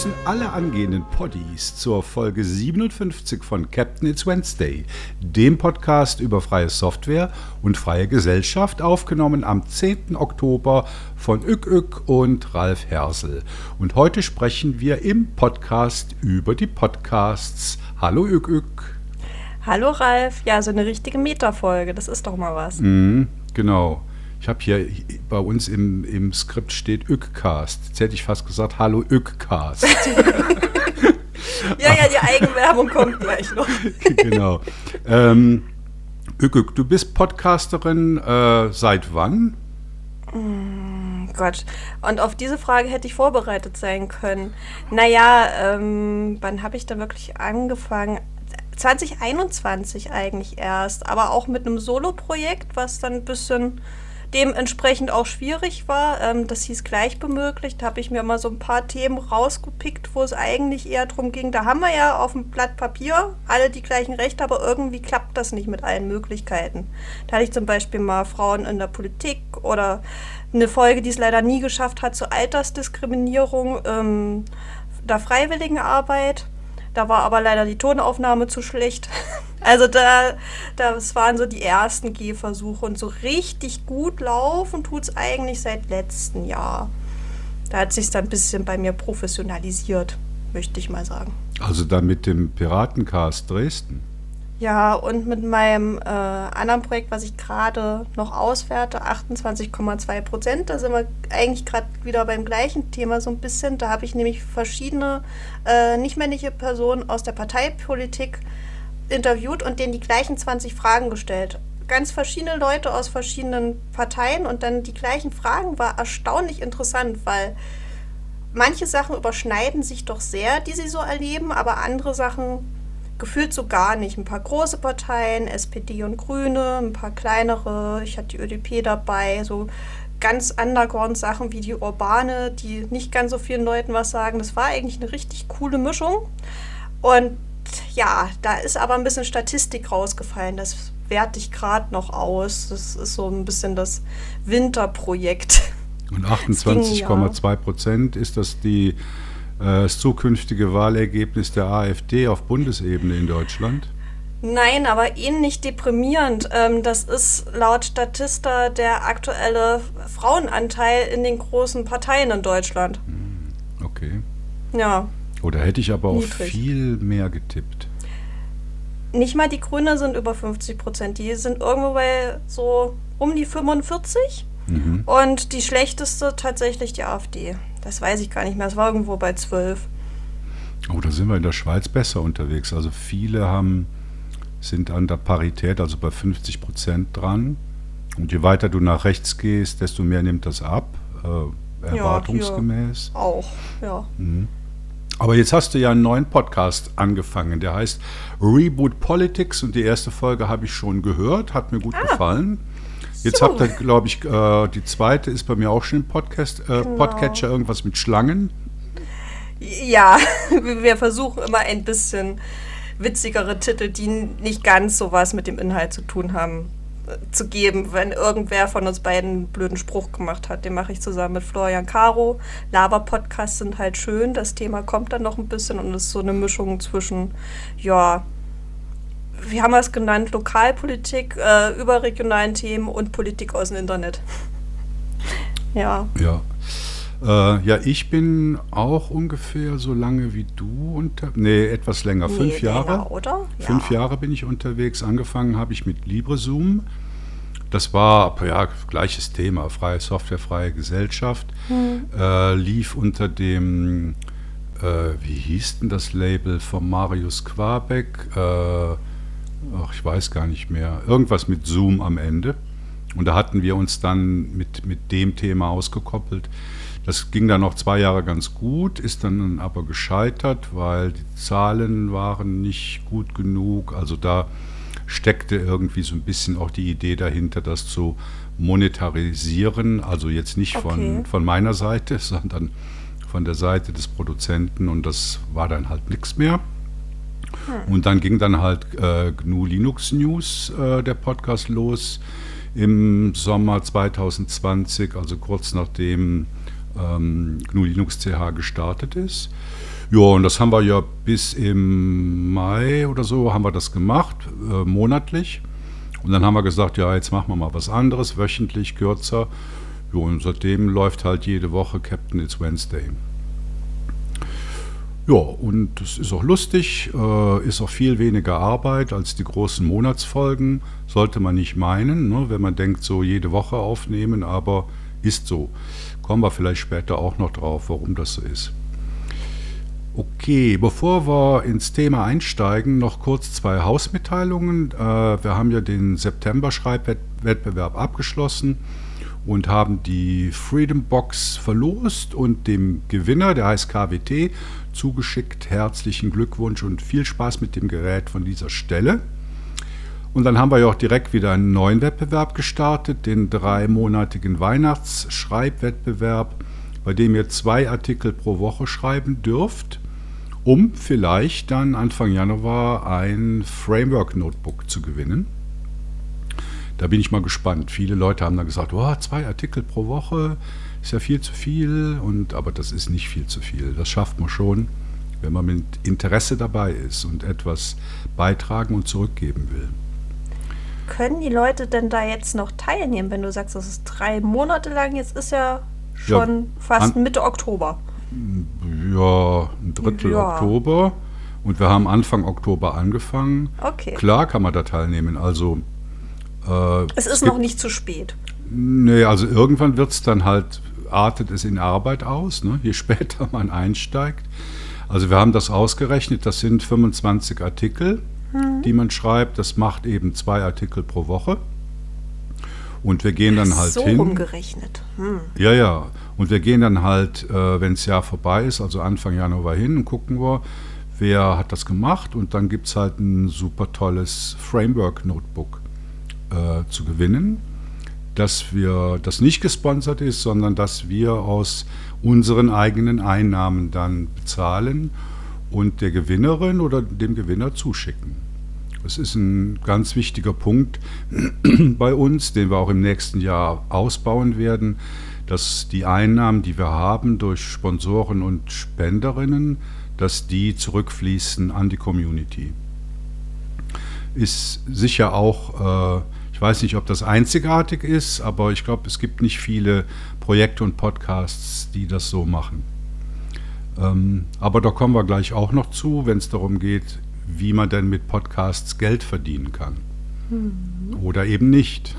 begrüßen alle angehenden Poddies zur Folge 57 von Captain It's Wednesday, dem Podcast über freie Software und freie Gesellschaft, aufgenommen am 10. Oktober von Ück Ück und Ralf Hersel. Und heute sprechen wir im Podcast über die Podcasts. Hallo Ück Ück. Hallo Ralf, ja, so eine richtige Metafolge, das ist doch mal was. Mhm, genau. Ich habe hier bei uns im, im Skript steht Ückcast. Jetzt hätte ich fast gesagt, hallo Ückcast. ja, ja, die Eigenwerbung kommt gleich noch. genau. Ähm, Ückück, du bist Podcasterin äh, seit wann? Mm, Gott, und auf diese Frage hätte ich vorbereitet sein können. Naja, ähm, wann habe ich da wirklich angefangen? 2021 eigentlich erst, aber auch mit einem Solo-Projekt, was dann ein bisschen dementsprechend auch schwierig war. Ähm, das hieß gleichbemöglicht. Da habe ich mir mal so ein paar Themen rausgepickt, wo es eigentlich eher darum ging. Da haben wir ja auf dem Blatt Papier alle die gleichen Rechte, aber irgendwie klappt das nicht mit allen Möglichkeiten. Da hatte ich zum Beispiel mal Frauen in der Politik oder eine Folge, die es leider nie geschafft hat, zur Altersdiskriminierung ähm, der Freiwilligenarbeit. Da war aber leider die Tonaufnahme zu schlecht. Also da, das waren so die ersten Gehversuche und so richtig gut laufen tut es eigentlich seit letztem Jahr. Da hat sich dann ein bisschen bei mir professionalisiert, möchte ich mal sagen. Also dann mit dem Piratencast Dresden? Ja, und mit meinem äh, anderen Projekt, was ich gerade noch auswerte, 28,2 Prozent. Da sind wir eigentlich gerade wieder beim gleichen Thema so ein bisschen. Da habe ich nämlich verschiedene äh, nichtmännliche Personen aus der Parteipolitik interviewt und denen die gleichen 20 Fragen gestellt. Ganz verschiedene Leute aus verschiedenen Parteien und dann die gleichen Fragen war erstaunlich interessant, weil manche Sachen überschneiden sich doch sehr, die sie so erleben, aber andere Sachen gefühlt so gar nicht. Ein paar große Parteien, SPD und Grüne, ein paar kleinere, ich hatte die ÖDP dabei, so ganz Underground-Sachen wie die Urbane, die nicht ganz so vielen Leuten was sagen. Das war eigentlich eine richtig coole Mischung. Und ja, da ist aber ein bisschen Statistik rausgefallen. Das werte ich gerade noch aus. Das ist so ein bisschen das Winterprojekt. Und 28,2 Prozent ist das die das zukünftige Wahlergebnis der AfD auf Bundesebene in Deutschland? Nein, aber ähnlich deprimierend. Ähm, das ist laut Statista der aktuelle Frauenanteil in den großen Parteien in Deutschland. Hm, okay. Ja. Oder hätte ich aber auf viel mehr getippt. Nicht mal die Grünen sind über 50 Prozent. Die sind irgendwo bei so um die 45. Mhm. Und die schlechteste tatsächlich die AfD. Das weiß ich gar nicht mehr. Es war irgendwo bei 12. Oh, da sind wir in der Schweiz besser unterwegs. Also viele haben, sind an der Parität, also bei 50 Prozent dran. Und je weiter du nach rechts gehst, desto mehr nimmt das ab, äh, erwartungsgemäß. Ja, auch, ja. Mhm. Aber jetzt hast du ja einen neuen Podcast angefangen, der heißt Reboot Politics und die erste Folge habe ich schon gehört, hat mir gut ah. gefallen. Jetzt so. habt ihr, glaube ich, äh, die zweite ist bei mir auch schon im Podcast, äh, genau. Podcatcher, irgendwas mit Schlangen. Ja, wir versuchen immer ein bisschen witzigere Titel, die nicht ganz so was mit dem Inhalt zu tun haben, äh, zu geben. Wenn irgendwer von uns beiden einen blöden Spruch gemacht hat, den mache ich zusammen mit Florian Caro. Lava-Podcasts sind halt schön, das Thema kommt dann noch ein bisschen und ist so eine Mischung zwischen, ja, wie haben wir es genannt, Lokalpolitik, äh, überregionalen Themen und Politik aus dem Internet. ja. Ja. Äh, ja, ich bin auch ungefähr so lange wie du unter. Nee, etwas länger. Nee, Fünf Jahre. Länger, oder? Ja. Fünf Jahre bin ich unterwegs. Angefangen habe ich mit LibreZoom. Das war ja gleiches Thema, freie Software, freie Gesellschaft. Hm. Äh, lief unter dem, äh, wie hieß denn das Label von Marius Quabeck? Äh, ach, ich weiß gar nicht mehr, irgendwas mit Zoom am Ende. Und da hatten wir uns dann mit, mit dem Thema ausgekoppelt. Das ging dann noch zwei Jahre ganz gut, ist dann aber gescheitert, weil die Zahlen waren nicht gut genug. Also da steckte irgendwie so ein bisschen auch die Idee dahinter, das zu monetarisieren. Also jetzt nicht okay. von, von meiner Seite, sondern von der Seite des Produzenten. Und das war dann halt nichts mehr. Hm. Und dann ging dann halt äh, GNU Linux News, äh, der Podcast, los im Sommer 2020, also kurz nachdem ähm, GNU Linux CH gestartet ist. Ja, und das haben wir ja bis im Mai oder so haben wir das gemacht, äh, monatlich. Und dann haben wir gesagt, ja, jetzt machen wir mal was anderes, wöchentlich, kürzer. Ja, und seitdem läuft halt jede Woche Captain It's Wednesday. Ja, und das ist auch lustig, äh, ist auch viel weniger Arbeit als die großen Monatsfolgen, sollte man nicht meinen, ne, wenn man denkt, so jede Woche aufnehmen, aber ist so. Kommen wir vielleicht später auch noch drauf, warum das so ist. Okay, bevor wir ins Thema einsteigen, noch kurz zwei Hausmitteilungen. Äh, wir haben ja den September-Schreibwettbewerb abgeschlossen und haben die Freedom Box verlost und dem Gewinner, der heißt KWT, zugeschickt. Herzlichen Glückwunsch und viel Spaß mit dem Gerät von dieser Stelle. Und dann haben wir ja auch direkt wieder einen neuen Wettbewerb gestartet, den dreimonatigen Weihnachtsschreibwettbewerb bei dem ihr zwei Artikel pro Woche schreiben dürft, um vielleicht dann Anfang Januar ein Framework-Notebook zu gewinnen. Da bin ich mal gespannt. Viele Leute haben dann gesagt, oh, zwei Artikel pro Woche ist ja viel zu viel, und, aber das ist nicht viel zu viel. Das schafft man schon, wenn man mit Interesse dabei ist und etwas beitragen und zurückgeben will. Können die Leute denn da jetzt noch teilnehmen, wenn du sagst, das ist drei Monate lang? Jetzt ist ja schon ja, fast Mitte Oktober. Ja, ein Drittel ja. Oktober. Und wir haben Anfang Oktober angefangen. Okay. Klar kann man da teilnehmen. Also äh, es ist es noch nicht zu spät. Nee, also irgendwann wird es dann halt, artet es in Arbeit aus, ne? je später man einsteigt. Also wir haben das ausgerechnet, das sind 25 Artikel, hm. die man schreibt. Das macht eben zwei Artikel pro Woche. Und wir gehen dann halt so hin. So rumgerechnet. Hm. Ja, ja. Und wir gehen dann halt, äh, wenn das Jahr vorbei ist, also Anfang Januar hin und gucken wir, wer hat das gemacht. Und dann gibt es halt ein super tolles Framework-Notebook äh, zu gewinnen, dass wir das nicht gesponsert ist, sondern dass wir aus unseren eigenen Einnahmen dann bezahlen und der Gewinnerin oder dem Gewinner zuschicken. Das ist ein ganz wichtiger Punkt bei uns, den wir auch im nächsten Jahr ausbauen werden, dass die Einnahmen, die wir haben durch Sponsoren und Spenderinnen, dass die zurückfließen an die Community. Ist sicher auch, äh, ich weiß nicht, ob das einzigartig ist, aber ich glaube, es gibt nicht viele Projekte und Podcasts, die das so machen. Ähm, aber da kommen wir gleich auch noch zu, wenn es darum geht, wie man denn mit Podcasts Geld verdienen kann. Mhm. Oder eben nicht.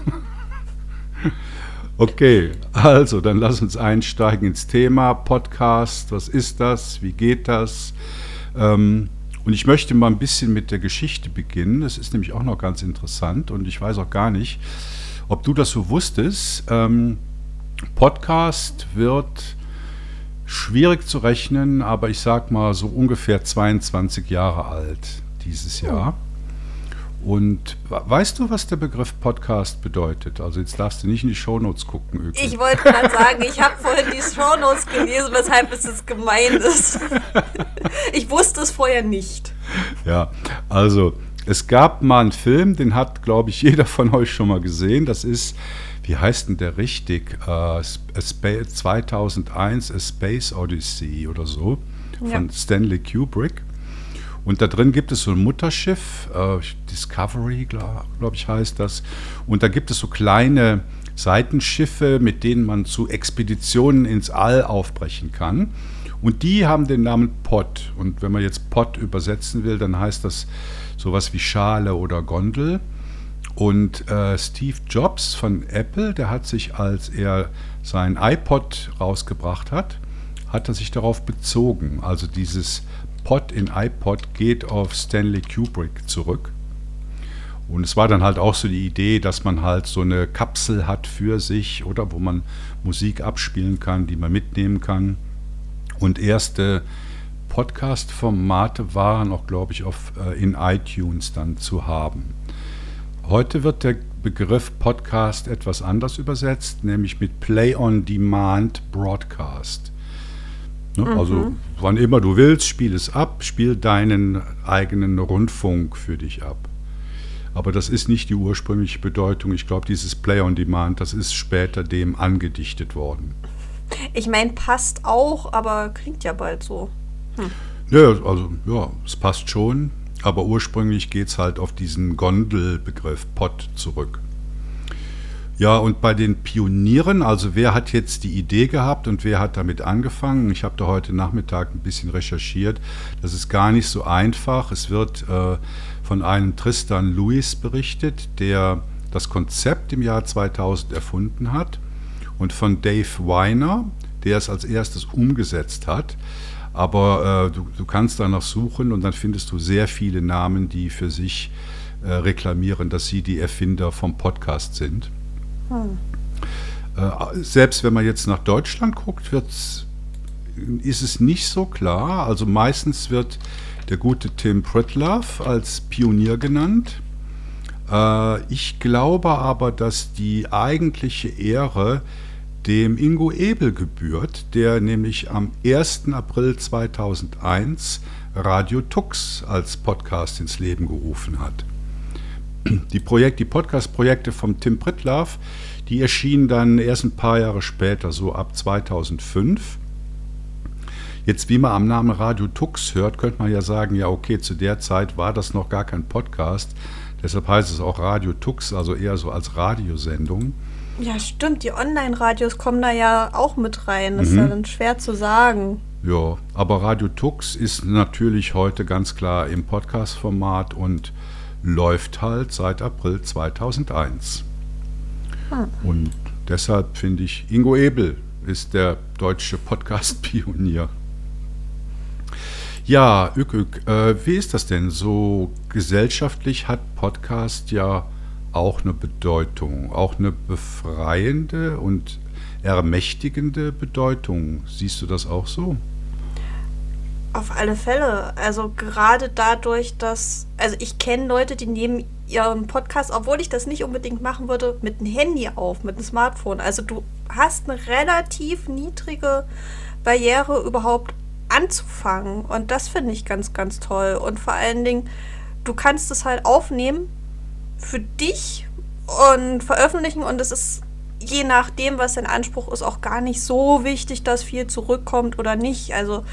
okay, also dann lass uns einsteigen ins Thema Podcast. Was ist das? Wie geht das? Ähm, und ich möchte mal ein bisschen mit der Geschichte beginnen. Das ist nämlich auch noch ganz interessant und ich weiß auch gar nicht, ob du das so wusstest. Ähm, Podcast wird schwierig zu rechnen, aber ich sag mal so ungefähr 22 Jahre alt dieses Jahr. Und weißt du, was der Begriff Podcast bedeutet? Also jetzt darfst du nicht in die Shownotes gucken. Öki. Ich wollte gerade sagen, ich habe vorhin die Shownotes gelesen, weshalb es jetzt gemein ist. Ich wusste es vorher nicht. Ja, also es gab mal einen Film, den hat, glaube ich, jeder von euch schon mal gesehen. Das ist, wie heißt denn der richtig? Uh, 2001 A Space Odyssey oder so von ja. Stanley Kubrick. Und da drin gibt es so ein Mutterschiff, äh, Discovery, glaube glaub ich, heißt das. Und da gibt es so kleine Seitenschiffe, mit denen man zu Expeditionen ins All aufbrechen kann. Und die haben den Namen Pod. Und wenn man jetzt Pod übersetzen will, dann heißt das sowas wie Schale oder Gondel. Und äh, Steve Jobs von Apple, der hat sich, als er sein iPod rausgebracht hat, hat er sich darauf bezogen. Also dieses Pod in iPod geht auf Stanley Kubrick zurück. Und es war dann halt auch so die Idee, dass man halt so eine Kapsel hat für sich oder wo man Musik abspielen kann, die man mitnehmen kann. Und erste Podcast-Formate waren auch, glaube ich, auf, äh, in iTunes dann zu haben. Heute wird der Begriff Podcast etwas anders übersetzt, nämlich mit Play on Demand Broadcast. Ne? Mhm. Also wann immer du willst, spiel es ab, spiel deinen eigenen Rundfunk für dich ab. Aber das ist nicht die ursprüngliche Bedeutung. Ich glaube, dieses Play on Demand, das ist später dem angedichtet worden. Ich meine, passt auch, aber klingt ja bald so. Hm. Ja, also ja, es passt schon, aber ursprünglich geht es halt auf diesen Gondelbegriff Pod zurück. Ja, und bei den Pionieren, also wer hat jetzt die Idee gehabt und wer hat damit angefangen? Ich habe da heute Nachmittag ein bisschen recherchiert. Das ist gar nicht so einfach. Es wird äh, von einem Tristan Lewis berichtet, der das Konzept im Jahr 2000 erfunden hat, und von Dave Weiner, der es als erstes umgesetzt hat. Aber äh, du, du, kannst danach suchen und dann findest du sehr viele Namen, die für sich äh, reklamieren, dass sie die Erfinder vom Podcast sind. Äh, selbst wenn man jetzt nach Deutschland guckt, ist es nicht so klar. Also meistens wird der gute Tim Pritlove als Pionier genannt. Äh, ich glaube aber, dass die eigentliche Ehre dem Ingo Ebel gebührt, der nämlich am 1. April 2001 Radio Tux als Podcast ins Leben gerufen hat. Die, Projekt, die Podcast-Projekte von Tim Pritlove, die erschienen dann erst ein paar Jahre später, so ab 2005. Jetzt, wie man am Namen Radio Tux hört, könnte man ja sagen, ja okay, zu der Zeit war das noch gar kein Podcast. Deshalb heißt es auch Radio Tux, also eher so als Radiosendung. Ja, stimmt. Die Online-Radios kommen da ja auch mit rein. Das mhm. ist ja mhm. dann schwer zu sagen. Ja, aber Radio Tux ist natürlich heute ganz klar im Podcast-Format und läuft halt seit April 2001. Hm. Und deshalb finde ich, Ingo Ebel ist der deutsche Podcast-Pionier. Ja, Ük, Ük äh, wie ist das denn? So gesellschaftlich hat Podcast ja auch eine Bedeutung, auch eine befreiende und ermächtigende Bedeutung. Siehst du das auch so? Auf alle Fälle. Also gerade dadurch, dass, also ich kenne Leute, die nehmen ihren Podcast, obwohl ich das nicht unbedingt machen würde, mit einem Handy auf, mit einem Smartphone. Also du hast eine relativ niedrige Barriere überhaupt anzufangen. Und das finde ich ganz, ganz toll. Und vor allen Dingen, du kannst es halt aufnehmen für dich und veröffentlichen und es ist je nachdem, was dein Anspruch ist, auch gar nicht so wichtig, dass viel zurückkommt oder nicht. Also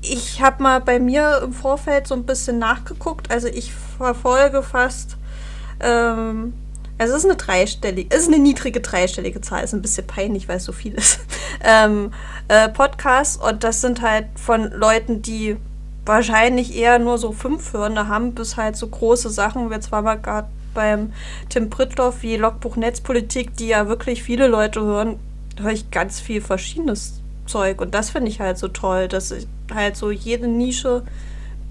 ich, ich habe mal bei mir im Vorfeld so ein bisschen nachgeguckt. Also ich verfolge fast, ähm, also es ist eine dreistellige, es ist eine niedrige dreistellige Zahl, ist ein bisschen peinlich, weil es so viel ist. ähm, äh, Podcasts und das sind halt von Leuten, die wahrscheinlich eher nur so fünf Hörner haben, bis halt so große Sachen. Jetzt waren wir gerade beim Tim Prittloff wie Logbuch Netzpolitik, die ja wirklich viele Leute hören, höre ich ganz viel verschiedenes Zeug. Und das finde ich halt so toll, dass halt so jede Nische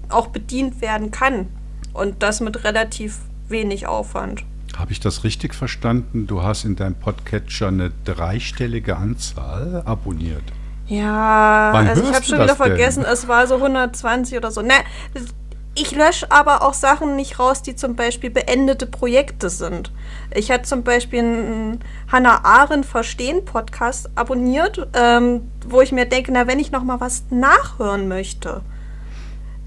auch bedient werden kann. Und das mit relativ wenig Aufwand. Habe ich das richtig verstanden? Du hast in deinem Podcatcher eine dreistellige Anzahl abonniert. Ja, Wann also ich habe schon wieder vergessen, es war so 120 oder so. Ne, ich lösche aber auch Sachen nicht raus, die zum Beispiel beendete Projekte sind. Ich hatte zum Beispiel einen Hannah Arendt Verstehen Podcast abonniert, ähm, wo ich mir denke, na, wenn ich noch mal was nachhören möchte,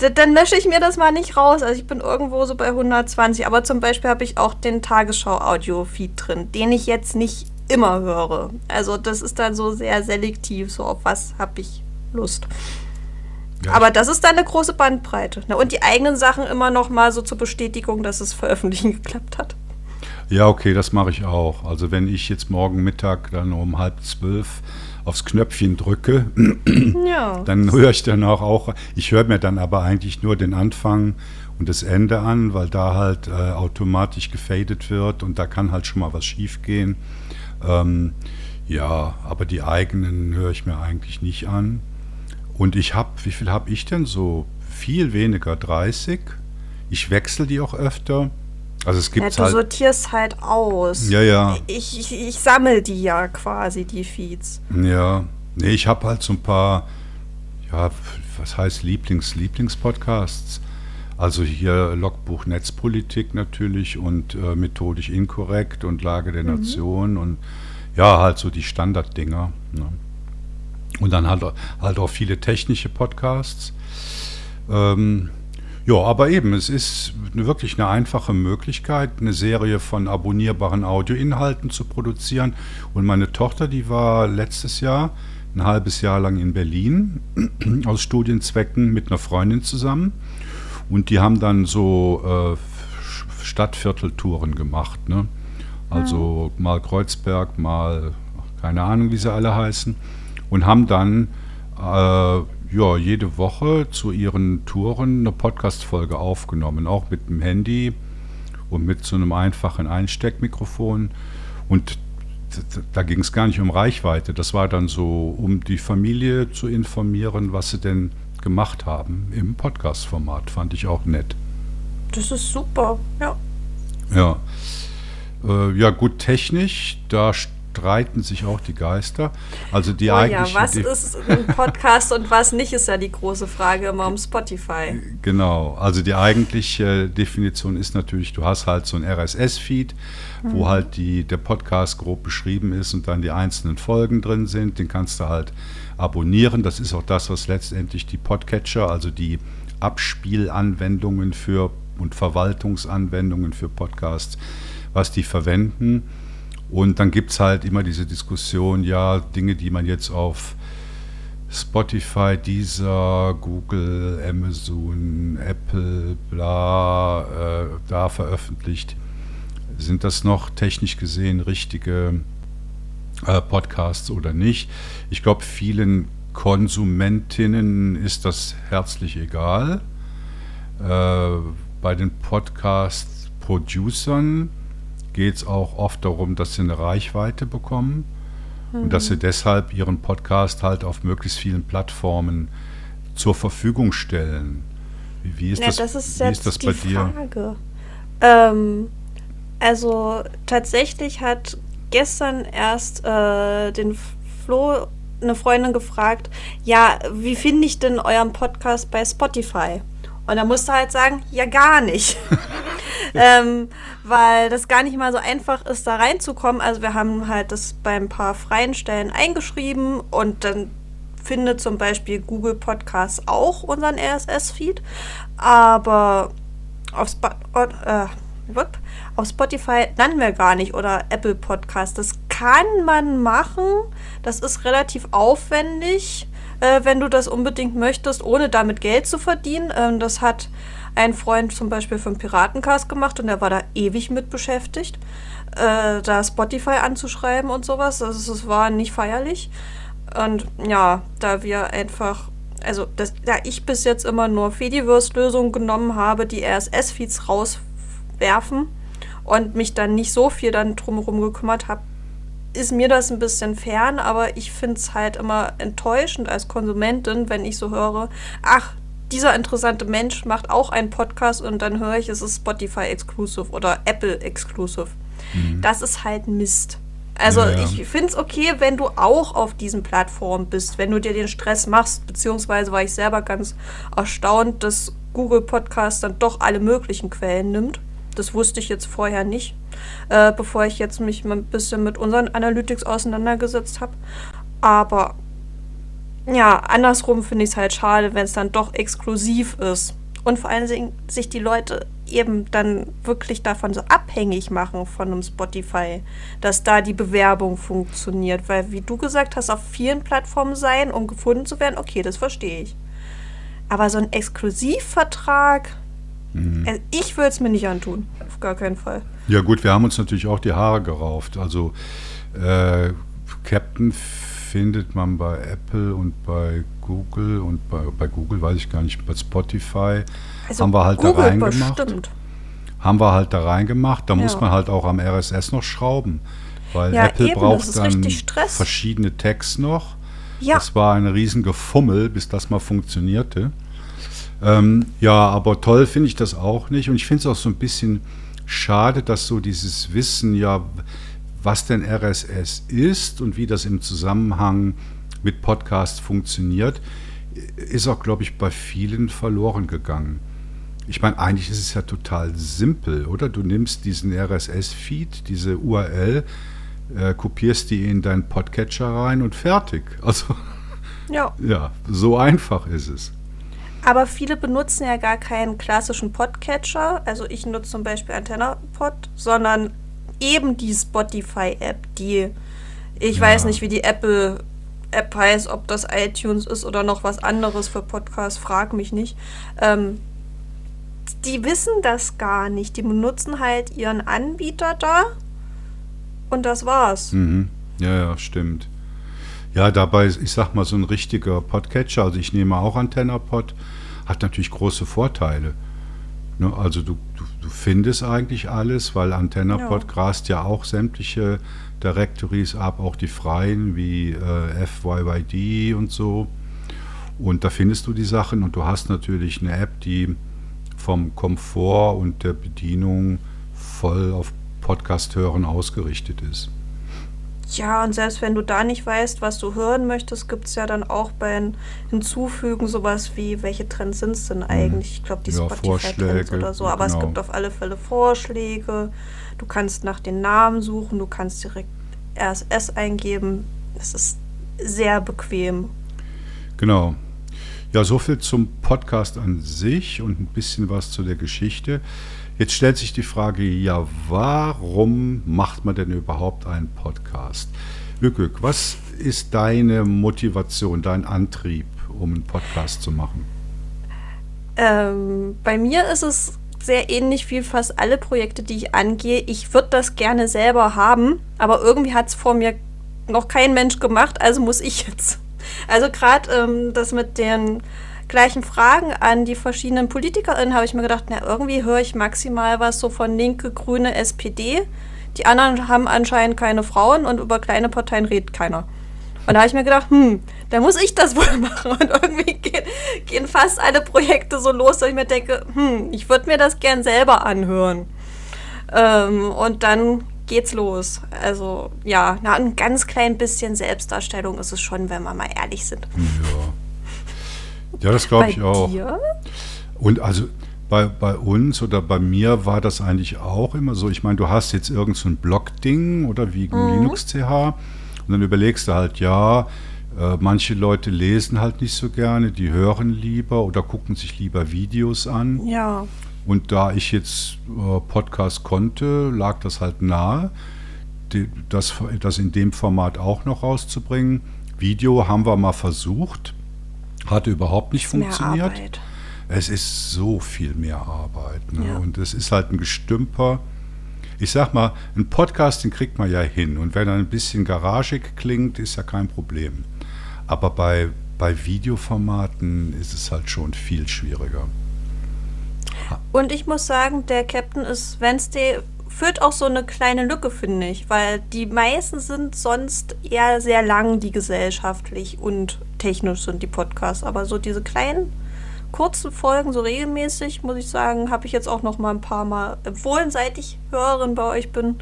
dann lösche ich mir das mal nicht raus. Also ich bin irgendwo so bei 120. Aber zum Beispiel habe ich auch den Tagesschau-Audio-Feed drin, den ich jetzt nicht immer höre. Also das ist dann so sehr selektiv, so auf was habe ich Lust. Ja. Aber das ist dann eine große Bandbreite. Ne? Und die eigenen Sachen immer noch mal so zur Bestätigung, dass es veröffentlichen geklappt hat. Ja, okay, das mache ich auch. Also wenn ich jetzt morgen Mittag dann um halb zwölf aufs Knöpfchen drücke, ja. dann höre ich dann auch, auch, ich höre mir dann aber eigentlich nur den Anfang und das Ende an, weil da halt äh, automatisch gefadet wird und da kann halt schon mal was schief gehen. Ähm, ja, aber die eigenen höre ich mir eigentlich nicht an. Und ich habe, wie viel habe ich denn so? Viel weniger, 30. Ich wechsle die auch öfter. Also es gibt ja, du halt sortierst halt aus. Ja, ja. Ich, ich, ich sammle die ja quasi, die Feeds. Ja. Nee, ich habe halt so ein paar, ja, was heißt Lieblings, Lieblingspodcasts. Also hier Logbuch Netzpolitik natürlich und äh, methodisch inkorrekt und Lage der mhm. Nation und ja, halt so die Standarddinger. Ne? Und dann halt, halt auch viele technische Podcasts. Ähm, ja, aber eben, es ist wirklich eine einfache Möglichkeit, eine Serie von abonnierbaren Audioinhalten zu produzieren. Und meine Tochter, die war letztes Jahr, ein halbes Jahr lang in Berlin aus Studienzwecken mit einer Freundin zusammen. Und die haben dann so äh, Stadtvierteltouren gemacht. Ne? Also mhm. mal Kreuzberg, mal keine Ahnung, wie sie alle heißen. Und haben dann äh, ja, jede Woche zu ihren Touren eine Podcast-Folge aufgenommen, auch mit dem Handy und mit so einem einfachen Einsteckmikrofon. Und da ging es gar nicht um Reichweite. Das war dann so, um die Familie zu informieren, was sie denn gemacht haben im Podcast-Format. Fand ich auch nett. Das ist super, ja. Ja. Äh, ja, gut, technisch, da streiten sich auch die Geister. Also die oh eigentliche. Ja, was ist ein Podcast und was nicht, ist ja die große Frage immer um Spotify. Genau, also die eigentliche Definition ist natürlich, du hast halt so ein RSS-Feed, mhm. wo halt die, der Podcast grob beschrieben ist und dann die einzelnen Folgen drin sind. Den kannst du halt abonnieren. Das ist auch das, was letztendlich die Podcatcher, also die Abspielanwendungen für und Verwaltungsanwendungen für Podcasts, was die verwenden. Und dann gibt es halt immer diese Diskussion, ja, Dinge, die man jetzt auf Spotify, Deezer, Google, Amazon, Apple, bla, äh, da veröffentlicht. Sind das noch technisch gesehen richtige äh, Podcasts oder nicht? Ich glaube, vielen Konsumentinnen ist das herzlich egal. Äh, bei den Podcast-Producern geht es auch oft darum, dass sie eine Reichweite bekommen mhm. und dass sie deshalb ihren Podcast halt auf möglichst vielen Plattformen zur Verfügung stellen. Wie, wie ist, ja, das, das ist wie ist das bei dir? Frage. Ähm, also tatsächlich hat gestern erst äh, den Flo eine Freundin gefragt, ja, wie finde ich denn euren Podcast bei Spotify? Und da musste halt sagen, ja gar nicht. ähm, weil das gar nicht mal so einfach ist, da reinzukommen. Also wir haben halt das bei ein paar freien Stellen eingeschrieben und dann findet zum Beispiel Google Podcasts auch unseren RSS-Feed. Aber auf, Sp äh, auf Spotify landen wir gar nicht oder Apple Podcast. Das kann man machen. Das ist relativ aufwendig, äh, wenn du das unbedingt möchtest, ohne damit Geld zu verdienen. Ähm, das hat ein Freund zum Beispiel einen Piratencast gemacht und der war da ewig mit beschäftigt, äh, da Spotify anzuschreiben und sowas. Das, das war nicht feierlich. Und ja, da wir einfach, also das, da ich bis jetzt immer nur Fediverse-Lösungen genommen habe, die RSS-Feeds rauswerfen und mich dann nicht so viel dann drumherum gekümmert habe, ist mir das ein bisschen fern, aber ich finde es halt immer enttäuschend als Konsumentin, wenn ich so höre, ach, dieser interessante Mensch macht auch einen Podcast und dann höre ich, es ist Spotify Exclusive oder Apple Exclusive. Mhm. Das ist halt Mist. Also ja, ja. ich finde es okay, wenn du auch auf diesen Plattformen bist, wenn du dir den Stress machst, beziehungsweise war ich selber ganz erstaunt, dass Google Podcast dann doch alle möglichen Quellen nimmt. Das wusste ich jetzt vorher nicht, äh, bevor ich jetzt mich mal ein bisschen mit unseren Analytics auseinandergesetzt habe. Aber ja, andersrum finde ich es halt schade, wenn es dann doch exklusiv ist. Und vor allen Dingen sich die Leute eben dann wirklich davon so abhängig machen von einem Spotify, dass da die Bewerbung funktioniert. Weil, wie du gesagt hast, auf vielen Plattformen sein, um gefunden zu werden, okay, das verstehe ich. Aber so ein Exklusivvertrag, mhm. also ich würde es mir nicht antun. Auf gar keinen Fall. Ja, gut, wir haben uns natürlich auch die Haare gerauft. Also, äh, Captain findet man bei Apple und bei Google und bei, bei Google weiß ich gar nicht, bei Spotify also haben wir halt Google da reingemacht. Bestimmt. Haben wir halt da reingemacht. Da ja. muss man halt auch am RSS noch schrauben. Weil ja, Apple eben, braucht dann verschiedene Tags noch. Ja. Das war ein riesen Gefummel, bis das mal funktionierte. Ähm, ja, aber toll finde ich das auch nicht. Und ich finde es auch so ein bisschen schade, dass so dieses Wissen, ja, was denn RSS ist und wie das im Zusammenhang mit Podcasts funktioniert, ist auch, glaube ich, bei vielen verloren gegangen. Ich meine, eigentlich ist es ja total simpel, oder? Du nimmst diesen RSS-Feed, diese URL, äh, kopierst die in deinen Podcatcher rein und fertig. Also, ja. ja, so einfach ist es. Aber viele benutzen ja gar keinen klassischen Podcatcher. Also ich nutze zum Beispiel AntennaPod, sondern eben die Spotify-App, die, ich ja. weiß nicht, wie die Apple App heißt, ob das iTunes ist oder noch was anderes für Podcasts, frag mich nicht. Ähm, die wissen das gar nicht. Die benutzen halt ihren Anbieter da und das war's. Mhm. Ja, ja, stimmt. Ja, dabei, ich sag mal, so ein richtiger Podcatcher, also ich nehme auch AntennaPod, hat natürlich große Vorteile. Ne? Also du, du, du, findest eigentlich alles, weil AntennaPod ja. grast ja auch sämtliche Directories ab, auch die freien wie äh, FYYD und so. Und da findest du die Sachen und du hast natürlich eine App, die vom Komfort und der Bedienung voll auf Podcast hören ausgerichtet ist. Ja, und selbst wenn du da nicht weißt, was du hören möchtest, gibt es ja dann auch beim Hinzufügen sowas wie, welche Trends sind es denn mhm. eigentlich? Ich glaube, die ja, Spotify-Trends oder so. Aber genau. es gibt auf alle Fälle Vorschläge. Du kannst nach den Namen suchen, du kannst direkt RSS eingeben. Es ist sehr bequem. Genau. Ja, so viel zum Podcast an sich und ein bisschen was zu der Geschichte. Jetzt stellt sich die Frage, ja, warum macht man denn überhaupt einen Podcast? Lückük, was ist deine Motivation, dein Antrieb, um einen Podcast zu machen? Ähm, bei mir ist es sehr ähnlich wie fast alle Projekte, die ich angehe. Ich würde das gerne selber haben, aber irgendwie hat es vor mir noch kein Mensch gemacht, also muss ich jetzt. Also gerade ähm, das mit den gleichen Fragen an die verschiedenen PolitikerInnen habe ich mir gedacht, na, irgendwie höre ich maximal was so von Linke, Grüne, SPD. Die anderen haben anscheinend keine Frauen und über kleine Parteien redet keiner. Und da habe ich mir gedacht, hm, da muss ich das wohl machen. Und irgendwie gehen, gehen fast alle Projekte so los, dass ich mir denke, hm, ich würde mir das gern selber anhören. Ähm, und dann geht's los. Also ja, na, ein ganz klein bisschen Selbstdarstellung ist es schon, wenn wir mal ehrlich sind. Ja. Ja, das glaube ich auch. Dir? Und also bei, bei uns oder bei mir war das eigentlich auch immer so. Ich meine, du hast jetzt irgend so ein Blog-Ding oder wie mhm. Linux-CH und dann überlegst du halt, ja, äh, manche Leute lesen halt nicht so gerne, die hören lieber oder gucken sich lieber Videos an. Ja. Und da ich jetzt äh, Podcast konnte, lag das halt nahe, die, das, das in dem Format auch noch rauszubringen. Video haben wir mal versucht. Hat überhaupt nicht funktioniert. Es ist so viel mehr Arbeit. Ne? Ja. Und es ist halt ein Gestümper. Ich sag mal, ein Podcast, den kriegt man ja hin. Und wenn er ein bisschen garagig klingt, ist ja kein Problem. Aber bei, bei Videoformaten ist es halt schon viel schwieriger. Und ich muss sagen, der Captain ist Wednesday führt auch so eine kleine Lücke, finde ich, weil die meisten sind sonst eher sehr lang, die gesellschaftlich und technisch sind, die Podcasts. Aber so diese kleinen, kurzen Folgen, so regelmäßig, muss ich sagen, habe ich jetzt auch noch mal ein paar Mal empfohlen, seit ich Hörerin bei euch bin.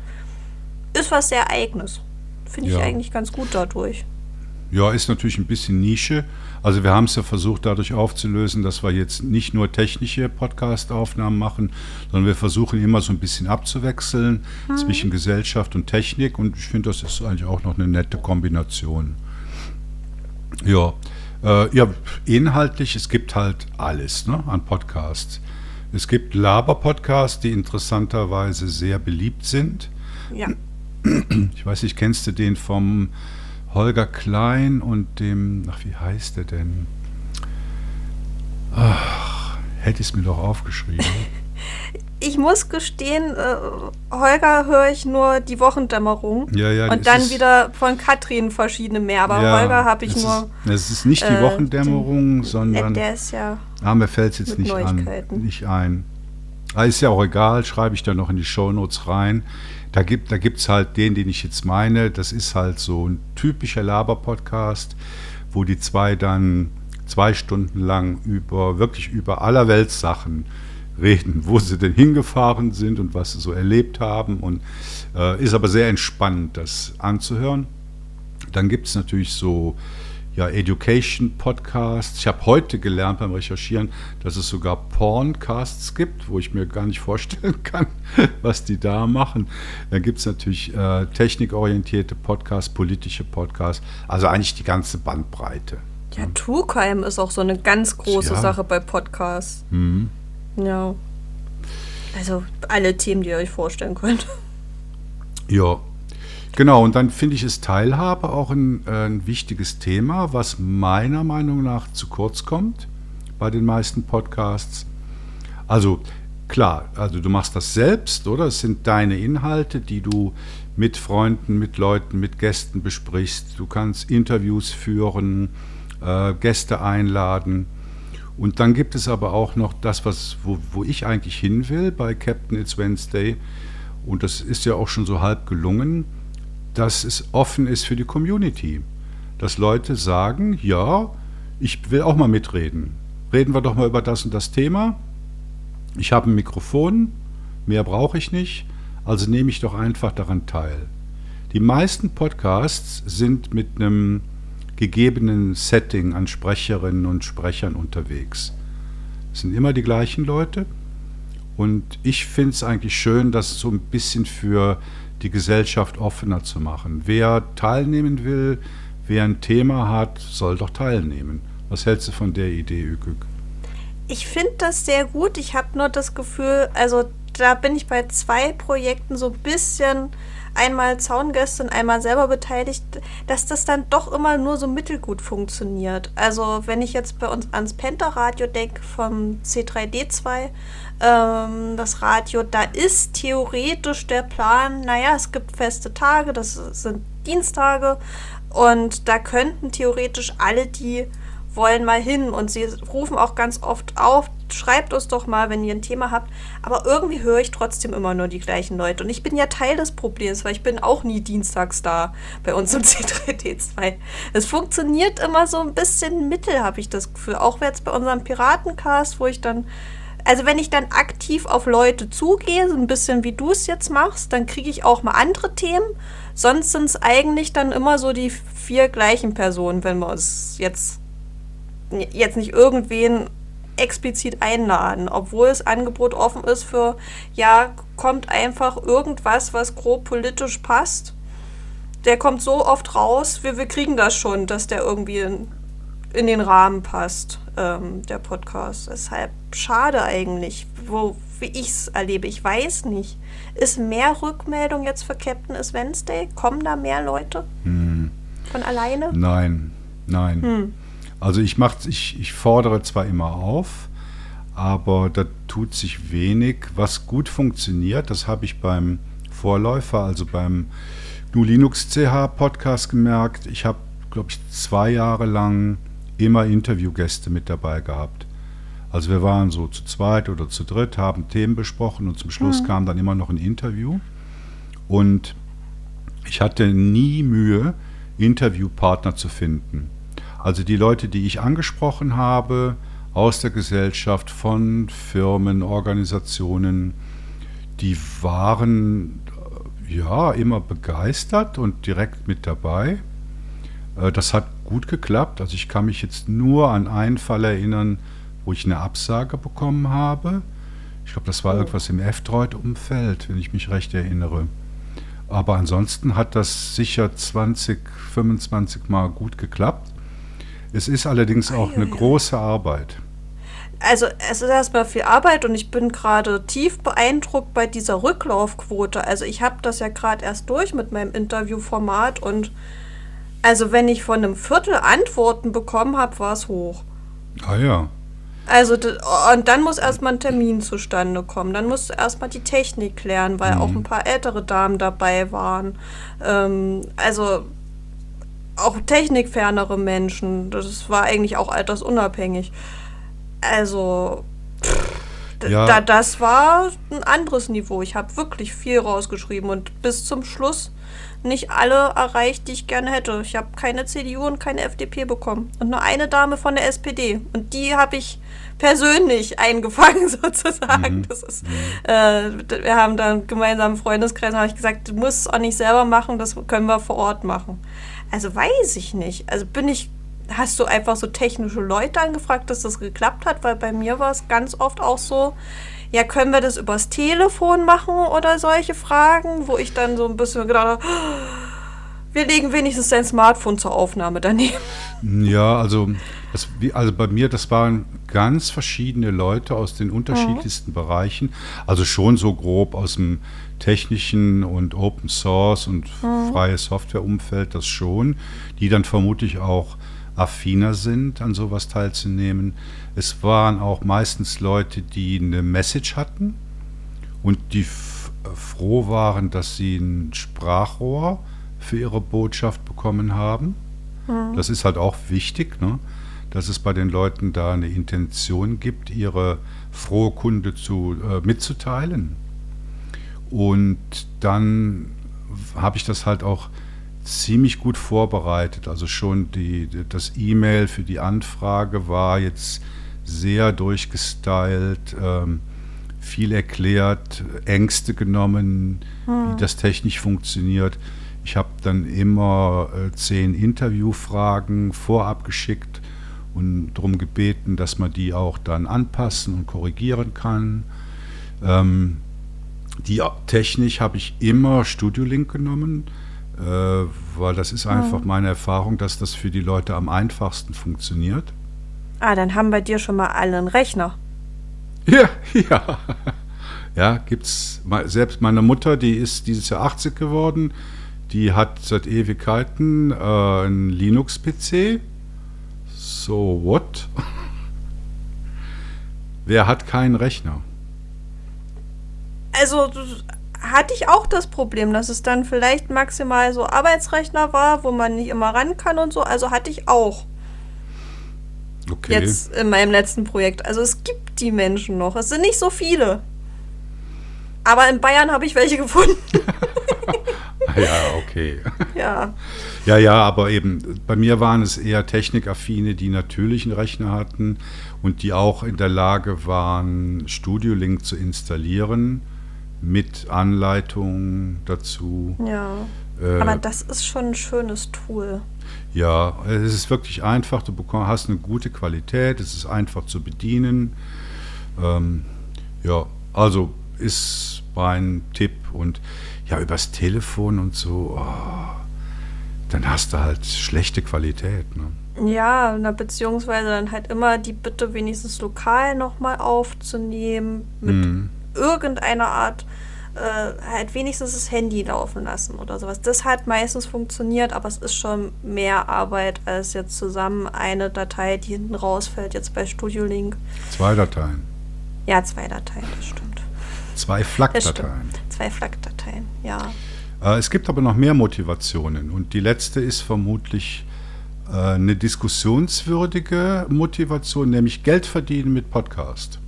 Ist was sehr Eigenes. Finde ich ja. eigentlich ganz gut dadurch. Ja, ist natürlich ein bisschen Nische. Also wir haben es ja versucht dadurch aufzulösen, dass wir jetzt nicht nur technische Podcast-Aufnahmen machen, sondern wir versuchen immer so ein bisschen abzuwechseln mhm. zwischen Gesellschaft und Technik und ich finde, das ist eigentlich auch noch eine nette Kombination. Ja, äh, ja inhaltlich, es gibt halt alles ne, an Podcasts. Es gibt Laber-Podcasts, die interessanterweise sehr beliebt sind. Ja. Ich weiß nicht, kennst du den vom Holger Klein und dem, ach, wie heißt der denn? Ach, hätte ich es mir doch aufgeschrieben. ich muss gestehen, äh, Holger höre ich nur die Wochendämmerung. Ja, ja, und dann wieder von Katrin verschiedene mehr. Aber ja, Holger habe ich nur. Es ist nicht die äh, Wochendämmerung, den, sondern. Der ist ja. Ah, mir fällt es jetzt nicht an. Nicht ein. Ah, ist ja auch egal, schreibe ich da noch in die Shownotes rein. Da gibt es halt den, den ich jetzt meine. Das ist halt so ein typischer Laber-Podcast, wo die zwei dann zwei Stunden lang über wirklich über allerweltssachen reden, wo sie denn hingefahren sind und was sie so erlebt haben. Und äh, ist aber sehr entspannend, das anzuhören. Dann gibt es natürlich so ja, Education Podcasts. Ich habe heute gelernt beim Recherchieren, dass es sogar Porncasts gibt, wo ich mir gar nicht vorstellen kann, was die da machen. Dann gibt es natürlich äh, technikorientierte Podcasts, politische Podcasts, also eigentlich die ganze Bandbreite. Ja, Crime ist auch so eine ganz große ja. Sache bei Podcasts. Mhm. Ja. Also alle Themen, die ihr euch vorstellen könnt. Ja. Genau, und dann finde ich es Teilhabe auch ein, äh, ein wichtiges Thema, was meiner Meinung nach zu kurz kommt bei den meisten Podcasts. Also klar, also du machst das selbst, oder? Es sind deine Inhalte, die du mit Freunden, mit Leuten, mit Gästen besprichst. Du kannst Interviews führen, äh, Gäste einladen. Und dann gibt es aber auch noch das, was, wo, wo ich eigentlich hin will bei Captain It's Wednesday. Und das ist ja auch schon so halb gelungen, dass es offen ist für die Community. Dass Leute sagen, ja, ich will auch mal mitreden. Reden wir doch mal über das und das Thema ich habe ein Mikrofon, mehr brauche ich nicht, also nehme ich doch einfach daran teil. Die meisten Podcasts sind mit einem gegebenen Setting an Sprecherinnen und Sprechern unterwegs. Es sind immer die gleichen Leute und ich finde es eigentlich schön, das so ein bisschen für die Gesellschaft offener zu machen. Wer teilnehmen will, wer ein Thema hat, soll doch teilnehmen. Was hältst du von der Idee, Ükük? Ich finde das sehr gut. Ich habe nur das Gefühl, also da bin ich bei zwei Projekten so ein bisschen einmal Zaungäste und einmal selber beteiligt, dass das dann doch immer nur so mittelgut funktioniert. Also wenn ich jetzt bei uns ans Penta-Radio denke vom C3D2, ähm, das Radio, da ist theoretisch der Plan, naja, es gibt feste Tage, das sind Dienstage und da könnten theoretisch alle, die wollen mal hin und sie rufen auch ganz oft auf, schreibt uns doch mal, wenn ihr ein Thema habt. Aber irgendwie höre ich trotzdem immer nur die gleichen Leute. Und ich bin ja Teil des Problems, weil ich bin auch nie dienstags da bei uns im C3D2. Es funktioniert immer so ein bisschen mittel, habe ich das Gefühl. Auch jetzt bei unserem Piratencast, wo ich dann also wenn ich dann aktiv auf Leute zugehe, so ein bisschen wie du es jetzt machst, dann kriege ich auch mal andere Themen. Sonst sind es eigentlich dann immer so die vier gleichen Personen, wenn wir uns jetzt jetzt nicht irgendwen explizit einladen, obwohl das Angebot offen ist für, ja, kommt einfach irgendwas, was grob politisch passt. Der kommt so oft raus, wir, wir kriegen das schon, dass der irgendwie in, in den Rahmen passt, ähm, der Podcast. Deshalb schade eigentlich, wo, wie ich es erlebe. Ich weiß nicht. Ist mehr Rückmeldung jetzt für Captain is Wednesday? Kommen da mehr Leute? Hm. Von alleine? Nein, nein. Hm. Also ich, mach, ich, ich fordere zwar immer auf, aber da tut sich wenig. Was gut funktioniert, das habe ich beim Vorläufer, also beim GNU Linux CH Podcast gemerkt. Ich habe, glaube ich, zwei Jahre lang immer Interviewgäste mit dabei gehabt. Also wir waren so zu zweit oder zu dritt, haben Themen besprochen und zum Schluss mhm. kam dann immer noch ein Interview. Und ich hatte nie Mühe, Interviewpartner zu finden. Also die Leute, die ich angesprochen habe aus der Gesellschaft, von Firmen, Organisationen, die waren äh, ja immer begeistert und direkt mit dabei. Äh, das hat gut geklappt. Also ich kann mich jetzt nur an einen Fall erinnern, wo ich eine Absage bekommen habe. Ich glaube, das war oh. irgendwas im F-Droid-Umfeld, wenn ich mich recht erinnere. Aber ansonsten hat das sicher 20, 25 Mal gut geklappt. Es ist allerdings auch eine große Arbeit. Also es ist erstmal viel Arbeit und ich bin gerade tief beeindruckt bei dieser Rücklaufquote. Also ich habe das ja gerade erst durch mit meinem Interviewformat und also wenn ich von einem Viertel Antworten bekommen habe, war es hoch. Ah ja. Also und dann muss erstmal ein Termin zustande kommen. Dann musst du erstmal die Technik klären, weil mhm. auch ein paar ältere Damen dabei waren. Ähm, also auch technikfernere Menschen. Das war eigentlich auch altersunabhängig. Also, ja. da, das war ein anderes Niveau. Ich habe wirklich viel rausgeschrieben und bis zum Schluss nicht alle erreicht, die ich gerne hätte. Ich habe keine CDU und keine FDP bekommen und nur eine Dame von der SPD. Und die habe ich persönlich eingefangen sozusagen. Mhm. Das ist, mhm. äh, wir haben da einen gemeinsamen Freundeskreis, habe ich gesagt, du musst es auch nicht selber machen, das können wir vor Ort machen. Also weiß ich nicht. Also bin ich, hast du einfach so technische Leute angefragt, dass das geklappt hat? Weil bei mir war es ganz oft auch so, ja, können wir das übers Telefon machen oder solche Fragen, wo ich dann so ein bisschen gedacht habe, Wir legen wenigstens dein Smartphone zur Aufnahme daneben. Ja, also, das, also bei mir, das waren ganz verschiedene Leute aus den unterschiedlichsten mhm. Bereichen. Also schon so grob aus dem technischen und Open Source und mhm. freie Software-Umfeld, das schon, die dann vermutlich auch affiner sind, an sowas teilzunehmen. Es waren auch meistens Leute, die eine Message hatten und die froh waren, dass sie ein Sprachrohr für ihre Botschaft bekommen haben. Mhm. Das ist halt auch wichtig, ne? dass es bei den Leuten da eine Intention gibt, ihre frohe Kunde zu, äh, mitzuteilen. Und dann habe ich das halt auch ziemlich gut vorbereitet. Also schon die, das E-Mail für die Anfrage war jetzt sehr durchgestylt, ähm, viel erklärt, Ängste genommen, hm. wie das technisch funktioniert. Ich habe dann immer äh, zehn Interviewfragen vorab geschickt und darum gebeten, dass man die auch dann anpassen und korrigieren kann. Ähm, die Technik habe ich immer Studio Link genommen, äh, weil das ist einfach mhm. meine Erfahrung, dass das für die Leute am einfachsten funktioniert. Ah, dann haben bei dir schon mal alle einen Rechner. Ja, ja. Ja, gibt's. Selbst meine Mutter, die ist dieses Jahr 80 geworden, die hat seit Ewigkeiten äh, einen Linux-PC. So, what? Wer hat keinen Rechner? Also hatte ich auch das Problem, dass es dann vielleicht maximal so Arbeitsrechner war, wo man nicht immer ran kann und so. Also hatte ich auch. Okay. Jetzt in meinem letzten Projekt. Also es gibt die Menschen noch. Es sind nicht so viele. Aber in Bayern habe ich welche gefunden. ja, okay. Ja. Ja, ja, aber eben, bei mir waren es eher Technikaffine, die natürlich einen Rechner hatten und die auch in der Lage waren, Studio Link zu installieren mit Anleitung dazu. Ja. Äh, Aber das ist schon ein schönes Tool. Ja, es ist wirklich einfach. Du bekommst, hast eine gute Qualität, es ist einfach zu bedienen. Ähm, ja, also ist mein Tipp. Und ja, übers Telefon und so, oh, dann hast du halt schlechte Qualität. Ne? Ja, na, beziehungsweise dann halt immer die Bitte wenigstens lokal nochmal aufzunehmen mit mhm irgendeiner Art äh, halt wenigstens das Handy laufen lassen oder sowas. Das hat meistens funktioniert, aber es ist schon mehr Arbeit als jetzt zusammen eine Datei, die hinten rausfällt, jetzt bei Studio Link. Zwei Dateien. Ja, zwei Dateien, das stimmt. Zwei FLAC-Dateien. Zwei FLAC-Dateien, ja. Äh, es gibt aber noch mehr Motivationen und die letzte ist vermutlich äh, eine diskussionswürdige Motivation, nämlich Geld verdienen mit Podcast.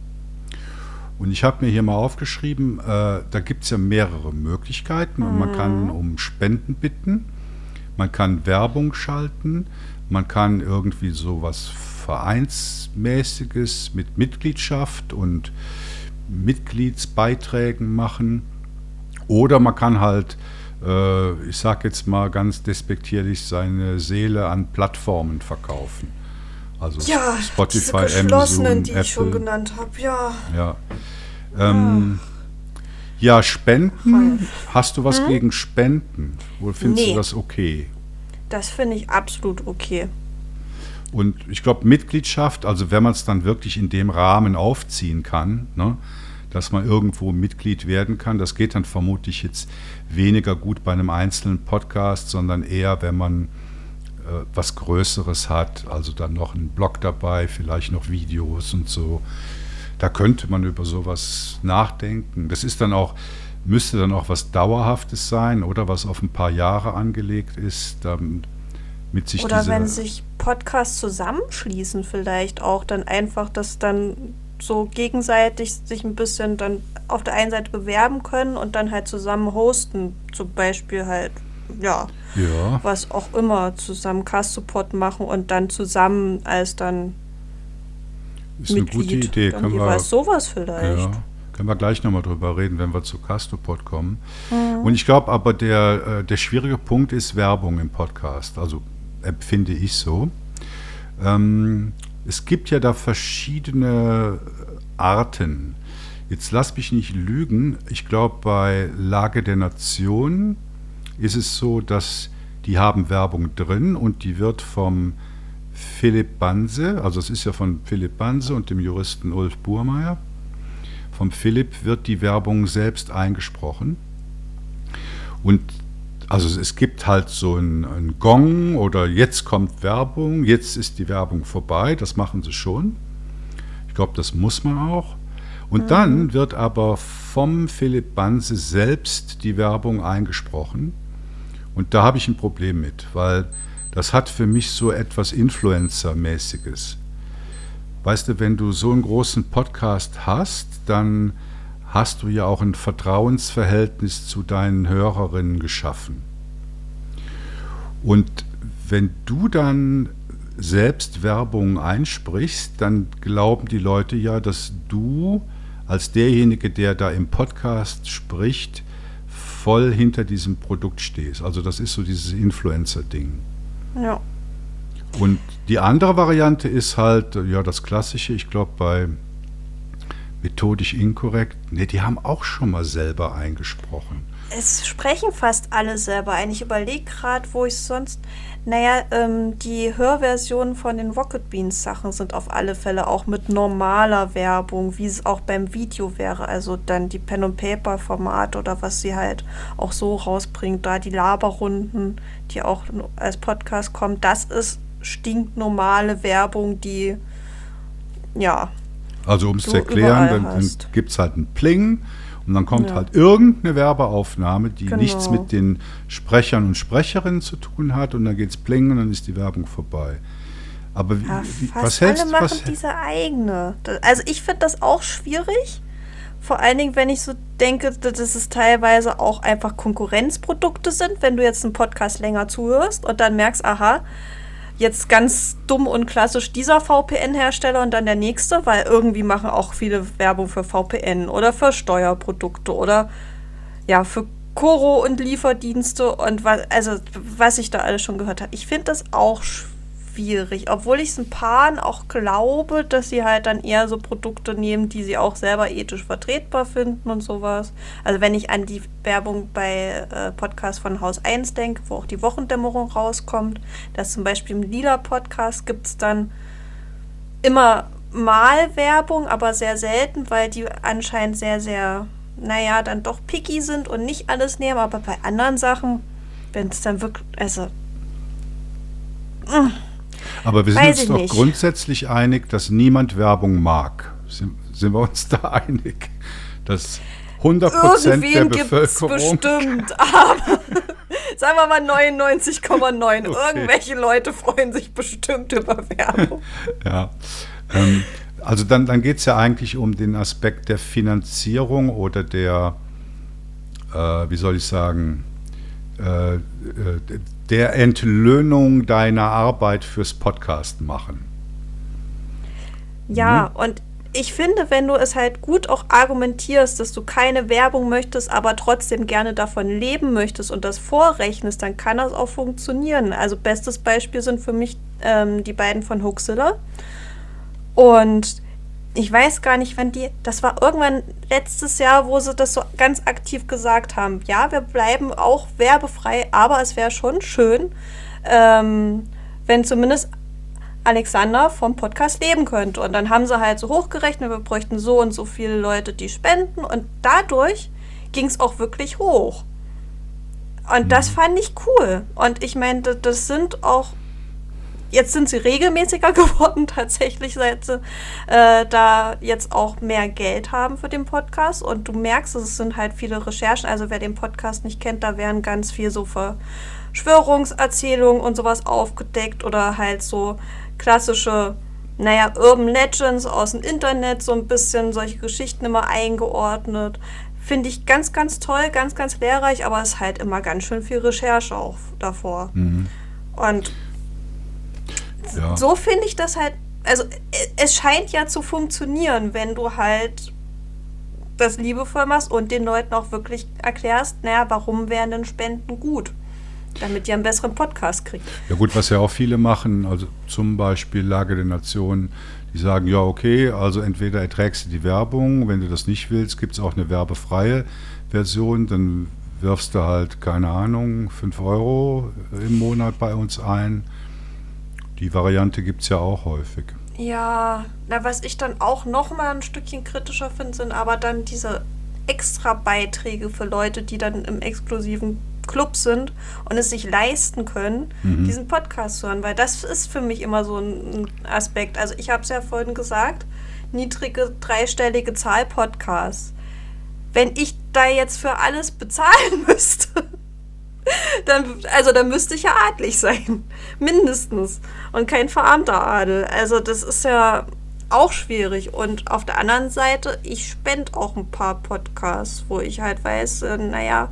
Und ich habe mir hier mal aufgeschrieben, äh, da gibt es ja mehrere Möglichkeiten und man kann mhm. um Spenden bitten, man kann Werbung schalten, man kann irgendwie so was Vereinsmäßiges mit Mitgliedschaft und Mitgliedsbeiträgen machen oder man kann halt, äh, ich sage jetzt mal ganz despektierlich, seine Seele an Plattformen verkaufen. Also ja, Spotify, diese Amazon, die Apple. ich schon genannt habe, ja. Ja. Ähm, ja. ja. Spenden. Hast du was hm? gegen Spenden? Oder findest nee. du das okay? Das finde ich absolut okay. Und ich glaube, Mitgliedschaft, also wenn man es dann wirklich in dem Rahmen aufziehen kann, ne, dass man irgendwo Mitglied werden kann, das geht dann vermutlich jetzt weniger gut bei einem einzelnen Podcast, sondern eher, wenn man was Größeres hat, also dann noch einen Blog dabei, vielleicht noch Videos und so. Da könnte man über sowas nachdenken. Das ist dann auch, müsste dann auch was Dauerhaftes sein oder was auf ein paar Jahre angelegt ist, damit sich Oder wenn sich Podcasts zusammenschließen, vielleicht auch dann einfach, dass dann so gegenseitig sich ein bisschen dann auf der einen Seite bewerben können und dann halt zusammen hosten. Zum Beispiel halt, ja, ja. was auch immer, zusammen Cast-Support machen und dann zusammen als dann ist Mitglied. eine gute Idee. Können wir, sowas vielleicht. Ja, können wir gleich nochmal drüber reden, wenn wir zu Castopod kommen. Mhm. Und ich glaube aber, der, äh, der schwierige Punkt ist Werbung im Podcast. Also empfinde ich so. Ähm, es gibt ja da verschiedene Arten. Jetzt lass mich nicht lügen. Ich glaube, bei Lage der Nation ist es so, dass die haben Werbung drin und die wird vom Philipp Banse, also es ist ja von Philipp Banse und dem Juristen Ulf Burmeier. Vom Philipp wird die Werbung selbst eingesprochen. Und also es gibt halt so einen Gong oder jetzt kommt Werbung, jetzt ist die Werbung vorbei, das machen sie schon. Ich glaube, das muss man auch. Und mhm. dann wird aber vom Philipp Banse selbst die Werbung eingesprochen. Und da habe ich ein Problem mit, weil das hat für mich so etwas Influencer-mäßiges. Weißt du, wenn du so einen großen Podcast hast, dann hast du ja auch ein Vertrauensverhältnis zu deinen Hörerinnen geschaffen. Und wenn du dann selbst Werbung einsprichst, dann glauben die Leute ja, dass du als derjenige, der da im Podcast spricht, voll hinter diesem Produkt stehst. Also das ist so dieses Influencer-Ding. Ja. Und die andere Variante ist halt, ja, das Klassische, ich glaube bei methodisch inkorrekt, ne, die haben auch schon mal selber eingesprochen. Es sprechen fast alle selber ein. Ich überlege gerade, wo ich sonst. Naja, ähm, die Hörversionen von den Rocket Beans Sachen sind auf alle Fälle auch mit normaler Werbung, wie es auch beim Video wäre. Also dann die Pen and Paper Format oder was sie halt auch so rausbringt. Da die Laberrunden, die auch als Podcast kommen, das ist stinknormale Werbung, die ja. Also um es zu erklären, dann, dann gibt es halt einen Pling und dann kommt ja. halt irgendeine Werbeaufnahme, die genau. nichts mit den Sprechern und Sprecherinnen zu tun hat und dann geht es pling und dann ist die Werbung vorbei. Aber wie, ja, wie, was hältst du? Was diese eigene. Also ich finde das auch schwierig. Vor allen Dingen, wenn ich so denke, dass es teilweise auch einfach Konkurrenzprodukte sind, wenn du jetzt einen Podcast länger zuhörst und dann merkst, aha, jetzt ganz dumm und klassisch dieser VPN-Hersteller und dann der nächste, weil irgendwie machen auch viele Werbung für VPN oder für Steuerprodukte oder ja, für Koro und Lieferdienste und was, also was ich da alles schon gehört habe. Ich finde das auch schwierig schwierig, obwohl ich es ein paar auch glaube, dass sie halt dann eher so Produkte nehmen, die sie auch selber ethisch vertretbar finden und sowas. Also wenn ich an die Werbung bei äh, Podcast von Haus 1 denke, wo auch die Wochendämmerung rauskommt, dass zum Beispiel im Lila-Podcast gibt es dann immer mal Werbung, aber sehr selten, weil die anscheinend sehr, sehr, naja, dann doch picky sind und nicht alles nehmen, aber bei anderen Sachen, wenn es dann wirklich, also. Mh mm. Aber wir sind uns doch nicht. grundsätzlich einig, dass niemand Werbung mag. Sind, sind wir uns da einig? Dass 100 Prozent der Bevölkerung. bestimmt, aber sagen wir mal 99,9. Okay. Irgendwelche Leute freuen sich bestimmt über Werbung. ja. Ähm, also dann, dann geht es ja eigentlich um den Aspekt der Finanzierung oder der, äh, wie soll ich sagen, äh, äh der Entlöhnung deiner Arbeit fürs Podcast machen. Ja, mhm. und ich finde, wenn du es halt gut auch argumentierst, dass du keine Werbung möchtest, aber trotzdem gerne davon leben möchtest und das vorrechnest, dann kann das auch funktionieren. Also bestes Beispiel sind für mich ähm, die beiden von Hoaxilla. Und ich weiß gar nicht, wann die, das war irgendwann letztes Jahr, wo sie das so ganz aktiv gesagt haben. Ja, wir bleiben auch werbefrei, aber es wäre schon schön, ähm, wenn zumindest Alexander vom Podcast leben könnte. Und dann haben sie halt so hochgerechnet, wir bräuchten so und so viele Leute, die spenden. Und dadurch ging es auch wirklich hoch. Und das mhm. fand ich cool. Und ich meine, das sind auch Jetzt sind sie regelmäßiger geworden, tatsächlich, seit sie äh, da jetzt auch mehr Geld haben für den Podcast. Und du merkst, es sind halt viele Recherchen. Also wer den Podcast nicht kennt, da werden ganz viel so Verschwörungserzählungen und sowas aufgedeckt oder halt so klassische, naja, Urban Legends aus dem Internet, so ein bisschen solche Geschichten immer eingeordnet. Finde ich ganz, ganz toll, ganz, ganz lehrreich, aber es ist halt immer ganz schön viel Recherche auch davor. Mhm. Und ja. so finde ich das halt, also es scheint ja zu funktionieren, wenn du halt das liebevoll machst und den Leuten auch wirklich erklärst, naja, warum wären denn Spenden gut? Damit ihr einen besseren Podcast kriegt. Ja gut, was ja auch viele machen, also zum Beispiel Lage der Nationen, die sagen, ja okay, also entweder erträgst du die Werbung, wenn du das nicht willst, gibt es auch eine werbefreie Version, dann wirfst du halt, keine Ahnung, 5 Euro im Monat bei uns ein. Die Variante gibt es ja auch häufig. Ja, na, was ich dann auch noch mal ein Stückchen kritischer finde, sind aber dann diese extra Beiträge für Leute, die dann im exklusiven Club sind und es sich leisten können, mhm. diesen Podcast zu hören. Weil das ist für mich immer so ein Aspekt. Also ich habe es ja vorhin gesagt, niedrige dreistellige Zahl Podcasts. Wenn ich da jetzt für alles bezahlen müsste, dann, also dann müsste ich ja adlig sein. Mindestens. Und kein verarmter Adel. Also das ist ja auch schwierig. Und auf der anderen Seite, ich spende auch ein paar Podcasts, wo ich halt weiß, äh, naja,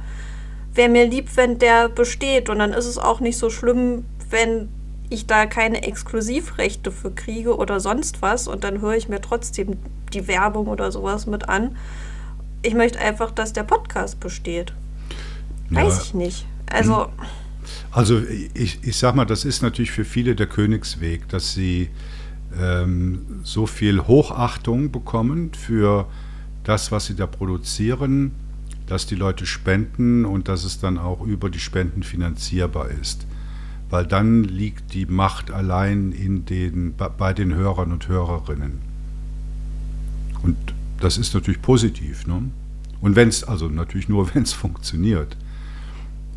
wäre mir lieb, wenn der besteht. Und dann ist es auch nicht so schlimm, wenn ich da keine Exklusivrechte für kriege oder sonst was. Und dann höre ich mir trotzdem die Werbung oder sowas mit an. Ich möchte einfach, dass der Podcast besteht. Weiß ja. ich nicht. Also. Also ich, ich sag mal, das ist natürlich für viele der Königsweg, dass sie ähm, so viel Hochachtung bekommen für das, was sie da produzieren, dass die Leute spenden und dass es dann auch über die Spenden finanzierbar ist. Weil dann liegt die Macht allein in den, bei den Hörern und Hörerinnen. Und das ist natürlich positiv. Ne? Und wenn es, also natürlich nur, wenn es funktioniert.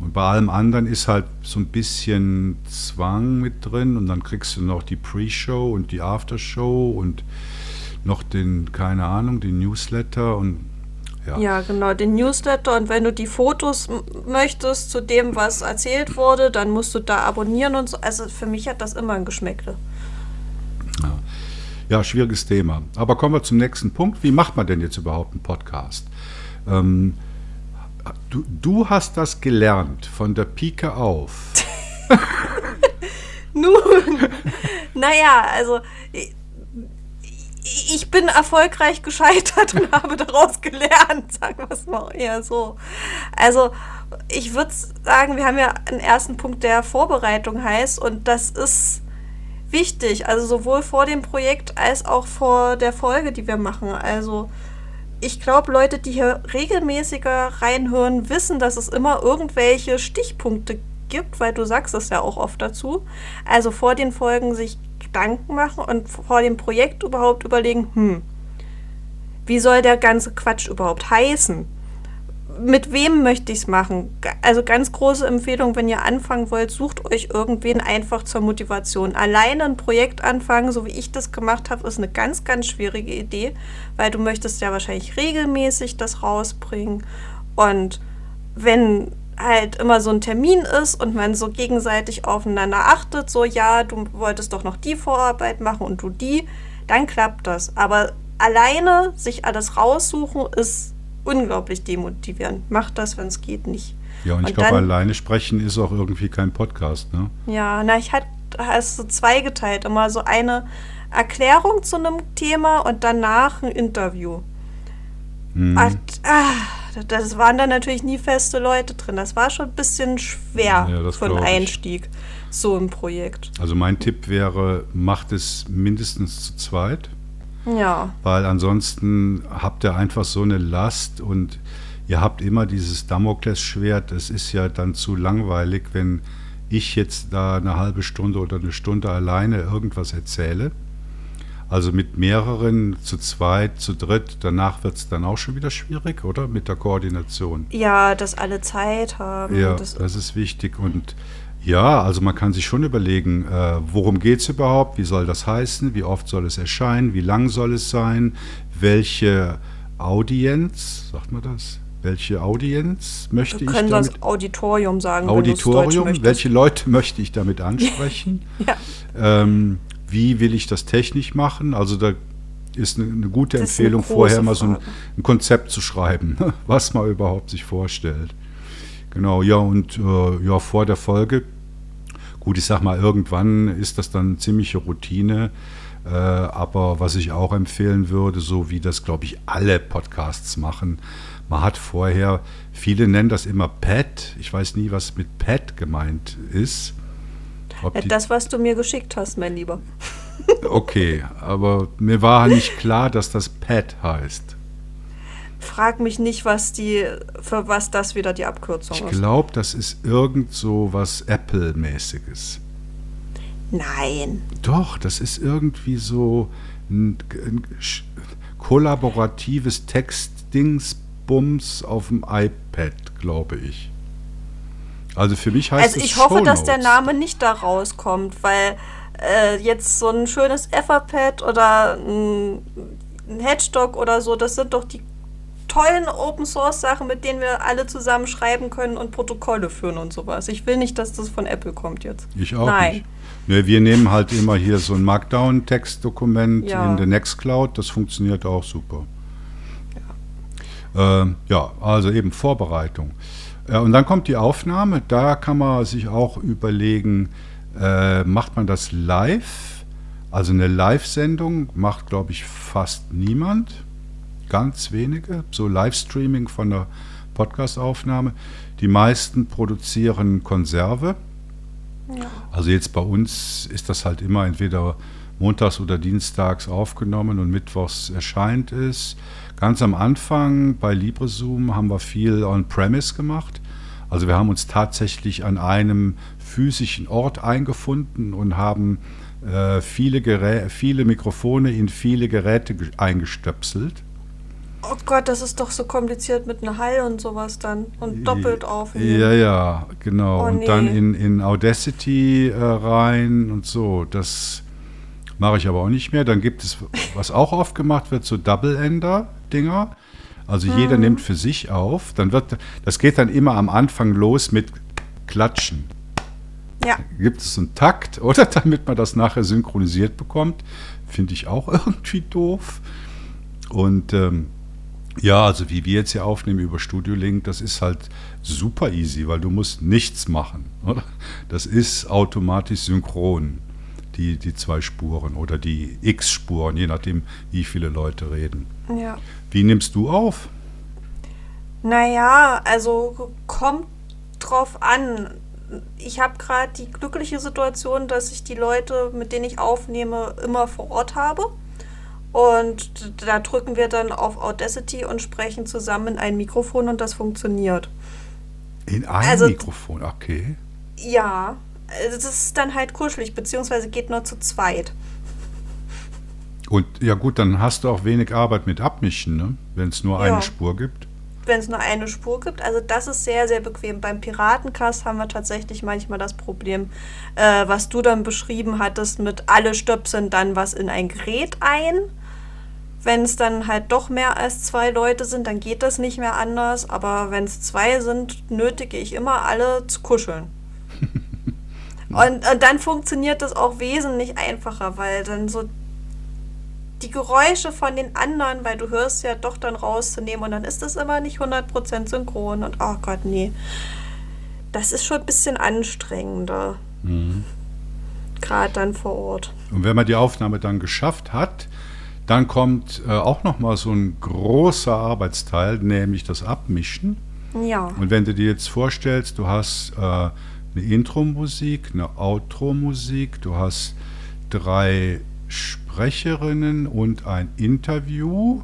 Und bei allem anderen ist halt so ein bisschen Zwang mit drin und dann kriegst du noch die Pre-Show und die After-Show und noch den, keine Ahnung, den Newsletter und ja. ja, genau, den Newsletter und wenn du die Fotos möchtest zu dem, was erzählt wurde, dann musst du da abonnieren und so. Also für mich hat das immer ein Geschmäckle. Ja. ja, schwieriges Thema. Aber kommen wir zum nächsten Punkt. Wie macht man denn jetzt überhaupt einen Podcast? Ähm, Du, du hast das gelernt von der Pike auf. Nun, naja, also ich, ich bin erfolgreich gescheitert und habe daraus gelernt, sagen wir es mal eher so. Also ich würde sagen, wir haben ja einen ersten Punkt, der Vorbereitung heißt und das ist wichtig, also sowohl vor dem Projekt als auch vor der Folge, die wir machen. Also ich glaube, Leute, die hier regelmäßiger reinhören, wissen, dass es immer irgendwelche Stichpunkte gibt, weil du sagst es ja auch oft dazu. Also vor den Folgen sich Gedanken machen und vor dem Projekt überhaupt überlegen, hm, wie soll der ganze Quatsch überhaupt heißen? Mit wem möchte ich es machen? Also ganz große Empfehlung, wenn ihr anfangen wollt, sucht euch irgendwen einfach zur Motivation. Alleine ein Projekt anfangen, so wie ich das gemacht habe, ist eine ganz, ganz schwierige Idee, weil du möchtest ja wahrscheinlich regelmäßig das rausbringen. Und wenn halt immer so ein Termin ist und man so gegenseitig aufeinander achtet, so ja, du wolltest doch noch die Vorarbeit machen und du die, dann klappt das. Aber alleine sich alles raussuchen ist unglaublich demotivierend. Macht das, wenn es geht, nicht. Ja, und, und ich glaube, alleine sprechen ist auch irgendwie kein Podcast, ne? Ja, na, ich hatte es so zweigeteilt. Immer so eine Erklärung zu einem Thema und danach ein Interview. Mhm. Ach, ah, das waren dann natürlich nie feste Leute drin. Das war schon ein bisschen schwer ja, für einen Einstieg, so ein Projekt. Also mein Tipp wäre, macht es mindestens zu zweit. Ja. Weil ansonsten habt ihr einfach so eine Last und ihr habt immer dieses Damoklesschwert. Es ist ja dann zu langweilig, wenn ich jetzt da eine halbe Stunde oder eine Stunde alleine irgendwas erzähle. Also mit mehreren, zu zweit, zu dritt, danach wird es dann auch schon wieder schwierig, oder? Mit der Koordination. Ja, dass alle Zeit haben. Ja, das, das ist wichtig. Und ja, also man kann sich schon überlegen, äh, worum geht es überhaupt, wie soll das heißen, wie oft soll es erscheinen, wie lang soll es sein, welche Audienz, sagt man das? Welche Audienz möchte ich damit? Wir können das Auditorium sagen. Auditorium, welche Leute möchte ich damit ansprechen? ja. ähm, wie will ich das technisch machen? Also da ist eine, eine gute das Empfehlung, eine vorher mal so ein, ein, Konzept zu schreiben, was man überhaupt sich vorstellt. Genau, ja, und äh, ja, vor der Folge Gut, ich sag mal, irgendwann ist das dann ziemliche Routine. Äh, aber was ich auch empfehlen würde, so wie das, glaube ich, alle Podcasts machen, man hat vorher, viele nennen das immer Pad. Ich weiß nie, was mit Pad gemeint ist. Ob das, was du mir geschickt hast, mein Lieber. okay, aber mir war nicht klar, dass das Pad heißt. Frag mich nicht, was die, für was das wieder die Abkürzung Ich ist. glaube, das ist irgend so was Apple-mäßiges. Nein. Doch, das ist irgendwie so ein, ein kollaboratives Textdingsbums auf dem iPad, glaube ich. Also für mich heißt Also es ich hoffe, dass der. Name nicht da rauskommt, weil äh, jetzt so ein schönes Etherpad oder ein, ein Headstock oder so, das sind doch die tollen Open Source Sachen, mit denen wir alle zusammen schreiben können und Protokolle führen und sowas. Ich will nicht, dass das von Apple kommt jetzt. Ich auch Nein. nicht. Ne, wir nehmen halt immer hier so ein Markdown-Textdokument Ja. in der Nextcloud, das funktioniert auch super. Ja, ähm, ja also eben Vorbereitung. Äh, und dann kommt die Aufnahme, da kann man sich auch überlegen, äh, macht man das live? Also eine Live-Sendung macht, glaube ich, fast niemand, ganz wenige, so Livestreaming von der Podcast-Aufnahme. Die meisten produzieren Konserve. Also jetzt bei uns ist das halt immer entweder montags oder dienstags aufgenommen und mittwochs erscheint es. Ganz am Anfang bei LibreZoom haben wir viel on-premise gemacht. Also wir haben uns tatsächlich an einem physischen Ort eingefunden und haben äh, viele, Gerä viele Mikrofone in viele Geräte ge- eingestöpselt. Oh Gott, das ist doch so kompliziert mit einem Hall und sowas dann. Und doppelt aufnehmen. Ja, ja, genau. Oh, und dann nee. in, in Audacity äh, rein und so. Das mache ich aber auch nicht mehr. Dann gibt es, was auch oft gemacht wird, so Double-Ender-Dinger. Also jeder nimmt für sich auf. Dann wird, das geht dann immer am Anfang los mit Klatschen. Ja. Gibt es einen Takt, oder? Damit man das nachher synchronisiert bekommt. Finde ich auch irgendwie doof. Und ähm, ja, also wie wir jetzt hier aufnehmen über Studio Link, das ist halt super easy, weil du musst nichts machen, oder? Das ist automatisch synchron, die, die zwei Spuren oder die X-Spuren, je nachdem, wie viele Leute reden. Ja. Wie nimmst du auf? Naja, also kommt drauf an. Ich habe gerade die glückliche Situation, dass ich die Leute, mit denen ich aufnehme, immer vor Ort habe. Und da drücken wir dann auf Audacity und sprechen zusammen in ein Mikrofon und das funktioniert. In einem Also- Mikrofon, okay. Ja, also das ist dann halt kuschelig, beziehungsweise geht nur zu zweit. Und ja gut, dann hast du auch wenig Arbeit mit Abmischen, ne? wenn es nur Ja. eine Spur gibt. wenn es nur eine Spur gibt. Also das ist sehr, sehr bequem. Beim Piratencast haben wir tatsächlich manchmal das Problem, äh, was du dann beschrieben hattest, mit alle stöpseln dann was in ein Gerät ein. Wenn es dann halt doch mehr als zwei Leute sind, dann geht das nicht mehr anders. Aber wenn es zwei sind, nötige ich immer alle zu kuscheln. und, und dann funktioniert das auch wesentlich einfacher, weil dann so die Geräusche von den anderen, weil du hörst ja doch dann rauszunehmen und dann ist das immer nicht 100% synchron und oh Gott, nee. Das ist schon ein bisschen anstrengender. Gerade dann vor Ort. Und wenn man die Aufnahme dann geschafft hat, dann kommt äh, auch nochmal so ein großer Arbeitsteil, nämlich das Abmischen. Ja. Und wenn du dir jetzt vorstellst, du hast äh, eine Intro-Musik, eine Outro-Musik, du hast drei Sprecherinnen und ein Interview,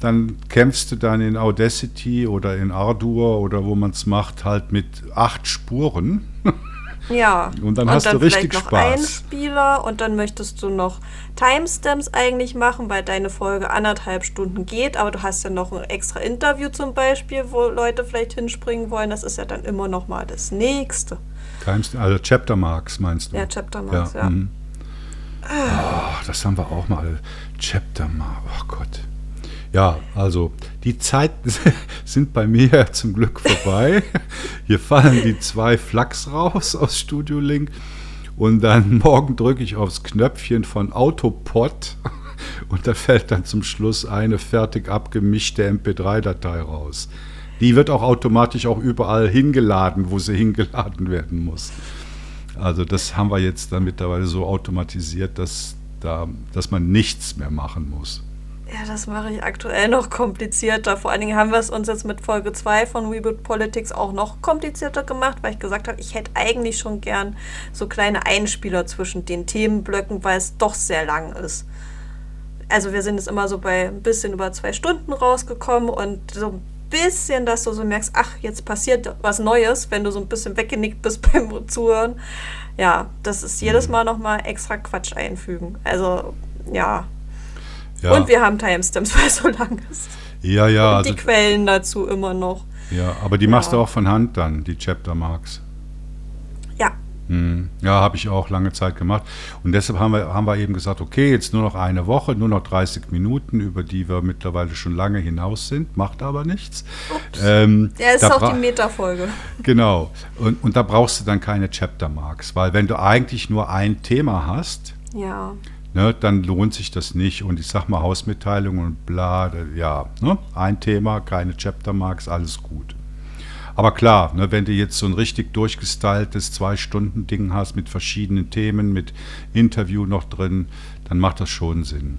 dann kämpfst du dann in Audacity oder in Ardour oder wo man es macht, halt mit acht Spuren. Ja. Und dann hast du richtig vielleicht noch Spaß. Einspieler und dann möchtest du noch Timestamps eigentlich machen, weil deine Folge anderthalb Stunden geht, aber du hast ja noch ein extra Interview zum Beispiel, wo Leute vielleicht hinspringen wollen. Das ist ja dann immer noch mal das nächste. Times, also Chapter Marks meinst du? Ja, Chapter Marks, ja. mhm. Oh, das haben wir auch mal. Chapter Mark, oh Gott. Ja, also die Zeiten sind bei mir zum Glück vorbei. Hier fallen die zwei Flachs raus aus Studio Link und dann morgen drücke ich aufs Knöpfchen von Autopod und da fällt dann zum Schluss eine fertig abgemischte MP3-Datei raus. Die wird auch automatisch auch überall hingeladen, wo sie hingeladen werden muss. Also das haben wir jetzt dann mittlerweile so automatisiert, dass, da, dass man nichts mehr machen muss. Ja, das mache ich aktuell noch komplizierter. Vor allen Dingen haben wir es uns jetzt mit Folge 2 von Reboot Politics auch noch komplizierter gemacht, weil ich gesagt habe, ich hätte eigentlich schon gern so kleine Einspieler zwischen den Themenblöcken, weil es doch sehr lang ist. also wir sind jetzt immer so bei ein bisschen über zwei Stunden rausgekommen und so ein bisschen, dass du so merkst, ach, jetzt passiert was Neues, wenn du so ein bisschen weggenickt bist beim Zuhören. Ja, das ist jedes Mal nochmal extra Quatsch einfügen. Also, ja. Ja. Und wir haben Timestamps, weil es so lang ist. Ja, ja. Und also, die Quellen dazu immer noch. Ja, aber die ja. machst du auch von Hand dann, die Chapter Marks. Ja. Hm. Ja, habe ich auch lange Zeit gemacht. Und deshalb haben wir, haben wir eben gesagt, okay, jetzt nur noch eine Woche, nur noch 30 Minuten, über die wir mittlerweile schon lange hinaus sind, macht aber nichts. Ähm, ja, ist auch die Metafolge. Genau. Und, und da brauchst du dann keine Chapter Marks, weil wenn du eigentlich nur ein Thema hast, ja ne, dann lohnt sich das nicht. Und ich sag mal Hausmitteilung und bla, ja, ne, ein Thema, keine Chaptermarks, alles gut. Aber klar, ne, wenn du jetzt so ein richtig durchgestyltes Zwei-Stunden-Ding hast mit verschiedenen Themen, mit Interview noch drin, dann macht das schon Sinn.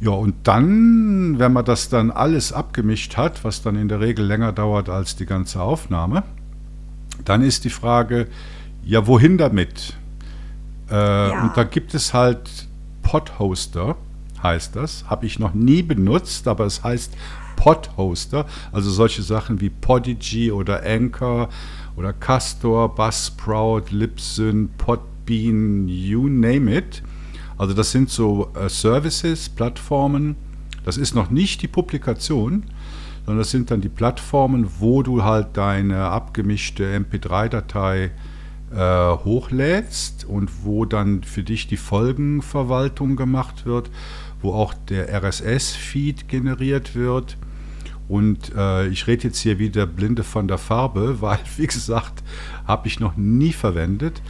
Ja, und dann, wenn man das dann alles abgemischt hat, was dann in der Regel länger dauert als die ganze Aufnahme, dann ist die Frage, ja, wohin damit? Äh, ja. Und da gibt es halt Podhoster, heißt das. Habe ich noch nie benutzt, aber es heißt Podhoster. Also solche Sachen wie Podigy oder Anchor oder Castor, Buzzsprout, Libsyn, Podbean, you name it. Also das sind so äh, Services, Plattformen. Das ist noch nicht die Publikation, sondern das sind dann die Plattformen, wo du halt deine abgemischte MP3-Datei äh, hochlädst und wo dann für dich die Folgenverwaltung gemacht wird, wo auch der RSS-Feed generiert wird. Und äh, ich rede jetzt hier wieder blinde von der Farbe, weil, wie gesagt, habe ich noch nie verwendet.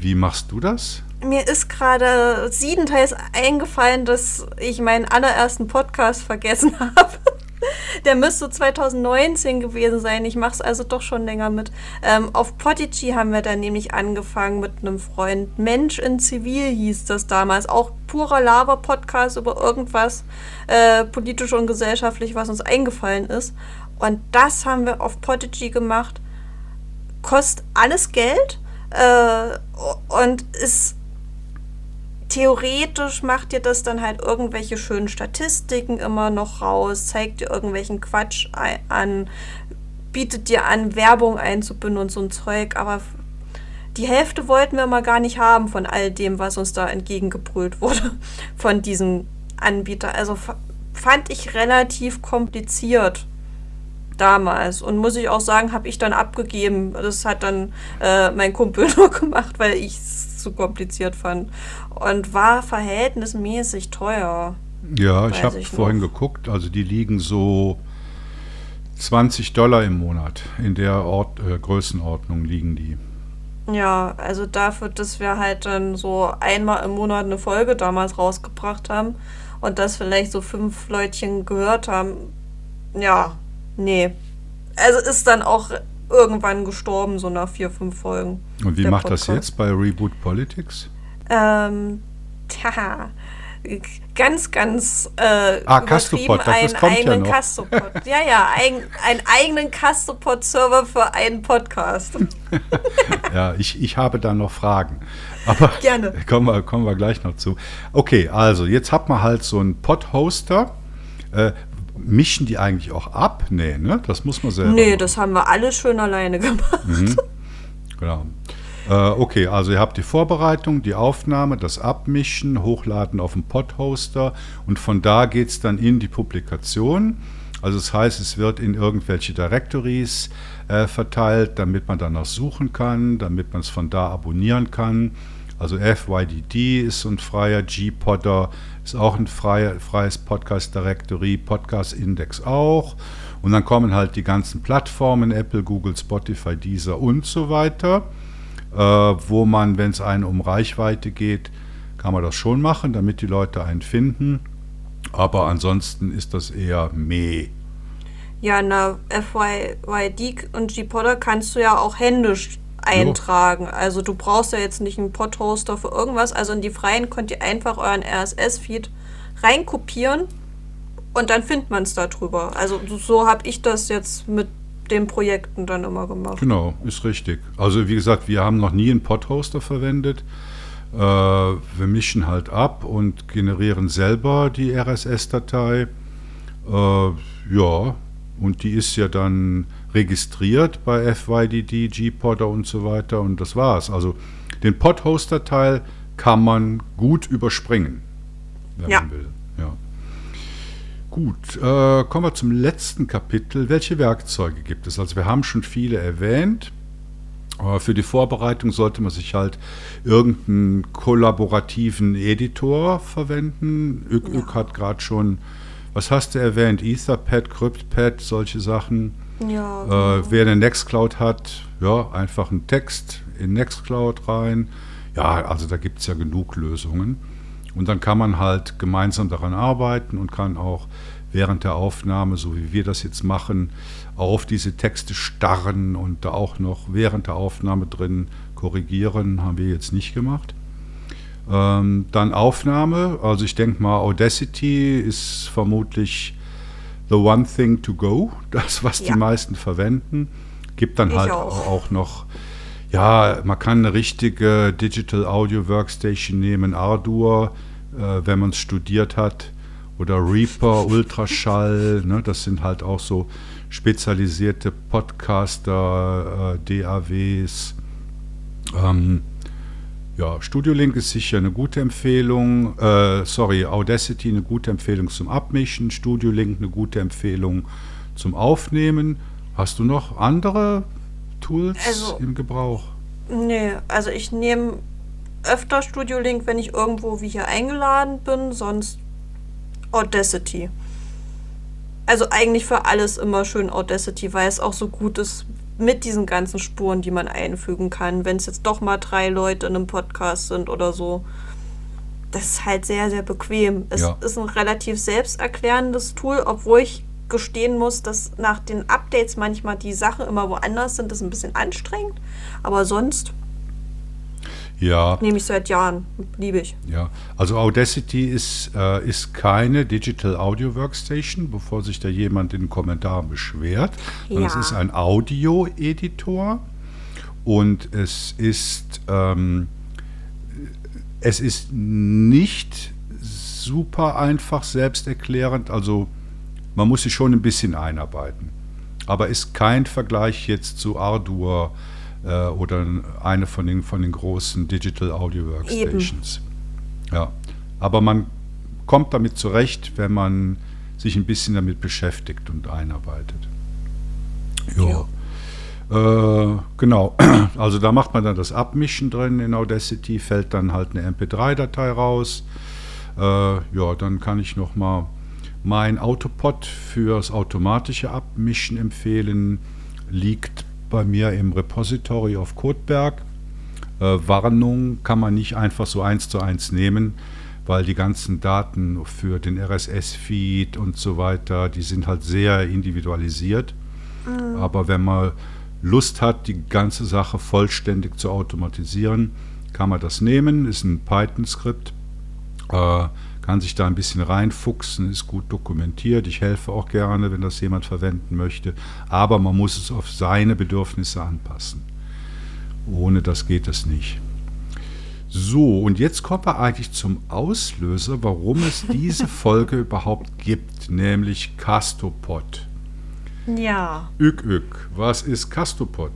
Wie machst du das? Mir ist gerade siebenteils eingefallen, dass ich meinen allerersten Podcast vergessen habe. Der müsste 2019 gewesen sein. Ich mache es also doch schon länger mit. Ähm, auf Podigy haben wir dann nämlich angefangen mit einem Freund. Mensch in Zivil hieß das damals. Auch purer Lava-Podcast über irgendwas äh, politisch und gesellschaftlich, was uns eingefallen ist. Und das haben wir auf Podigy gemacht. Kostet alles Geld äh, und ist theoretisch macht dir das dann halt irgendwelche schönen Statistiken immer noch raus, zeigt dir irgendwelchen Quatsch an, bietet dir an, Werbung einzubinden und so ein Zeug, aber die Hälfte wollten wir mal gar nicht haben von all dem, was uns da entgegengebrüllt wurde von diesem Anbieter. Also fand ich relativ kompliziert damals. Und muss ich auch sagen, habe ich dann abgegeben. Das hat dann äh, mein Kumpel nur gemacht, weil ich es zu kompliziert fand. Und war verhältnismäßig teuer. Ja, ich habe vorhin geguckt, also die liegen so 20 Dollar im Monat. In der Ort, äh, Größenordnung liegen die. Ja, also dafür, dass wir halt dann so einmal im Monat eine Folge damals rausgebracht haben und das vielleicht so fünf Leutchen gehört haben, ja, nee. Also ist dann auch irgendwann gestorben, so nach vier, fünf Folgen. Und wie macht Podcast. das jetzt bei Reboot Politics? Ähm, tja, ganz, ganz äh, ah, Castopod, einen eigenen ja Castopod. ja, ja, ein, einen eigenen Castopod-Server für einen Podcast. ja, ich, ich habe da noch Fragen. Aber Gerne. Kommen wir, kommen wir gleich noch zu. Okay, also jetzt hat man halt so einen Pod-Hoster. Äh, mischen die eigentlich auch ab? Nee, ne? Das muss man selber. Nee, machen. das haben wir alles schön alleine gemacht. Mhm. Genau. Äh, okay, also ihr habt die Vorbereitung, die Aufnahme, das Abmischen, Hochladen auf dem Podhoster und von da geht es dann in die Publikation. Also das heißt, es wird in irgendwelche Directories äh, verteilt, damit man danach suchen kann, damit man es von da abonnieren kann. Also FYDD ist so ein freier, G-Podder ist auch ein freier, freies Podcast-Directory, Podcast-Index auch. Und dann kommen halt die ganzen Plattformen, Apple, Google, Spotify, Deezer und so weiter, äh, wo man, wenn es einen um Reichweite geht, kann man das schon machen, damit die Leute einen finden. Aber ansonsten ist das eher meh. Ja, na, FYD und G-Podder kannst du ja auch händisch eintragen. Jo. Also du brauchst ja jetzt nicht einen Podhoster für irgendwas. Also in die Freien könnt ihr einfach euren RSS-Feed reinkopieren und dann findet man es da drüber. Also so habe ich das jetzt mit den Projekten dann immer gemacht. Genau, ist richtig. Also wie gesagt, wir haben noch nie einen Podhoster verwendet. Äh, wir mischen halt ab und generieren selber die RSS-Datei. Äh, ja, und die ist ja dann registriert bei FYDD, Gpodder und so weiter und das war's. Also den Podhoster-Teil kann man gut überspringen, wenn ja. man will. Ja. Gut, äh, kommen wir zum letzten Kapitel. Welche Werkzeuge gibt es? Also wir haben schon viele erwähnt. Aber für die Vorbereitung sollte man sich halt irgendeinen kollaborativen Editor verwenden. Ük, ja. hat gerade schon, was hast du erwähnt? Etherpad, CryptPad, solche Sachen. Ja. Äh, genau. wer eine Nextcloud hat, ja, einfach einen Text in Nextcloud rein. Ja, also da gibt es ja genug Lösungen. Und dann kann man halt gemeinsam daran arbeiten und kann auch während der Aufnahme, so wie wir das jetzt machen, auf diese Texte starren und da auch noch während der Aufnahme drin korrigieren, haben wir jetzt nicht gemacht. Ähm, dann Aufnahme, also ich denke mal, Audacity ist vermutlich the one thing to go, das, was ja. die meisten verwenden. Gibt dann ich halt auch. auch noch, ja, man kann eine richtige Digital Audio Workstation nehmen, Ardour, äh, wenn man es studiert hat, oder Reaper, Ultraschall, ne, das sind halt auch so spezialisierte Podcaster, äh, DAWs. Ähm, ja, Studio Link ist sicher eine gute Empfehlung. Äh, sorry, Audacity eine gute Empfehlung zum Abmischen. Studio Link eine gute Empfehlung zum Aufnehmen. Hast du noch andere Tools also, im Gebrauch? Nee, also ich nehme öfter Studio Link, wenn ich irgendwo wie hier eingeladen bin, sonst Audacity also eigentlich für alles immer schön Audacity, weil es auch so gut ist mit diesen ganzen Spuren, die man einfügen kann. Wenn es jetzt doch mal drei Leute in einem Podcast sind oder so. Das ist halt sehr, sehr bequem. Es ja. ist ein relativ selbsterklärendes Tool, obwohl ich gestehen muss, dass nach den Updates manchmal die Sachen immer woanders sind. Das ist ein bisschen anstrengend. Aber sonst ja. Nehme ich seit Jahren. Liebe ich. Ja, also Audacity ist, äh, ist keine Digital Audio Workstation, bevor sich da jemand in den Kommentaren beschwert. Ja. Es ist ein Audio-Editor und es ist, ähm, es ist nicht super einfach selbsterklärend. Also man muss sich schon ein bisschen einarbeiten. Aber ist kein Vergleich jetzt zu Ardour äh, oder eine von den, von den großen Digital Audio Workstations. Eben. Ja, aber man kommt damit zurecht, wenn man sich ein bisschen damit beschäftigt und einarbeitet. Ja. Äh, genau, also da macht man dann das Abmischen drin in Audacity, fällt dann halt eine MP3-Datei raus. Äh, ja, dann kann ich noch mal mein Autopod fürs automatische Abmischen empfehlen. Liegt bei mir im Repository auf Codeberg. Äh, Warnung kann man nicht einfach so eins zu eins nehmen, weil die ganzen Daten für den RSS-Feed und so weiter, die sind halt sehr individualisiert. Mhm. Aber wenn man Lust hat, die ganze Sache vollständig zu automatisieren, kann man das nehmen. Ist ein Python-Skript. Äh, kann sich da ein bisschen reinfuchsen, ist gut dokumentiert. Ich helfe auch gerne, wenn das jemand verwenden möchte. Aber man muss es auf seine Bedürfnisse anpassen. Ohne das geht es nicht. So, und jetzt kommen wir eigentlich zum Auslöser, warum es diese Folge überhaupt gibt, nämlich Castopod. Ja. Ük, ük. Was ist Castopod?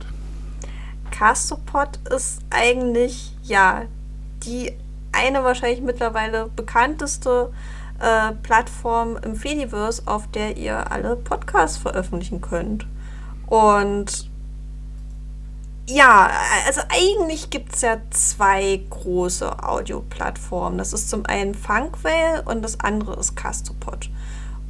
Castopod ist eigentlich, ja, die eine wahrscheinlich mittlerweile bekannteste äh, Plattform im Fediverse, auf der ihr alle Podcasts veröffentlichen könnt. Und ja, also eigentlich gibt es ja zwei große Audioplattformen. Das ist zum einen Funkwell und das andere ist Castopod.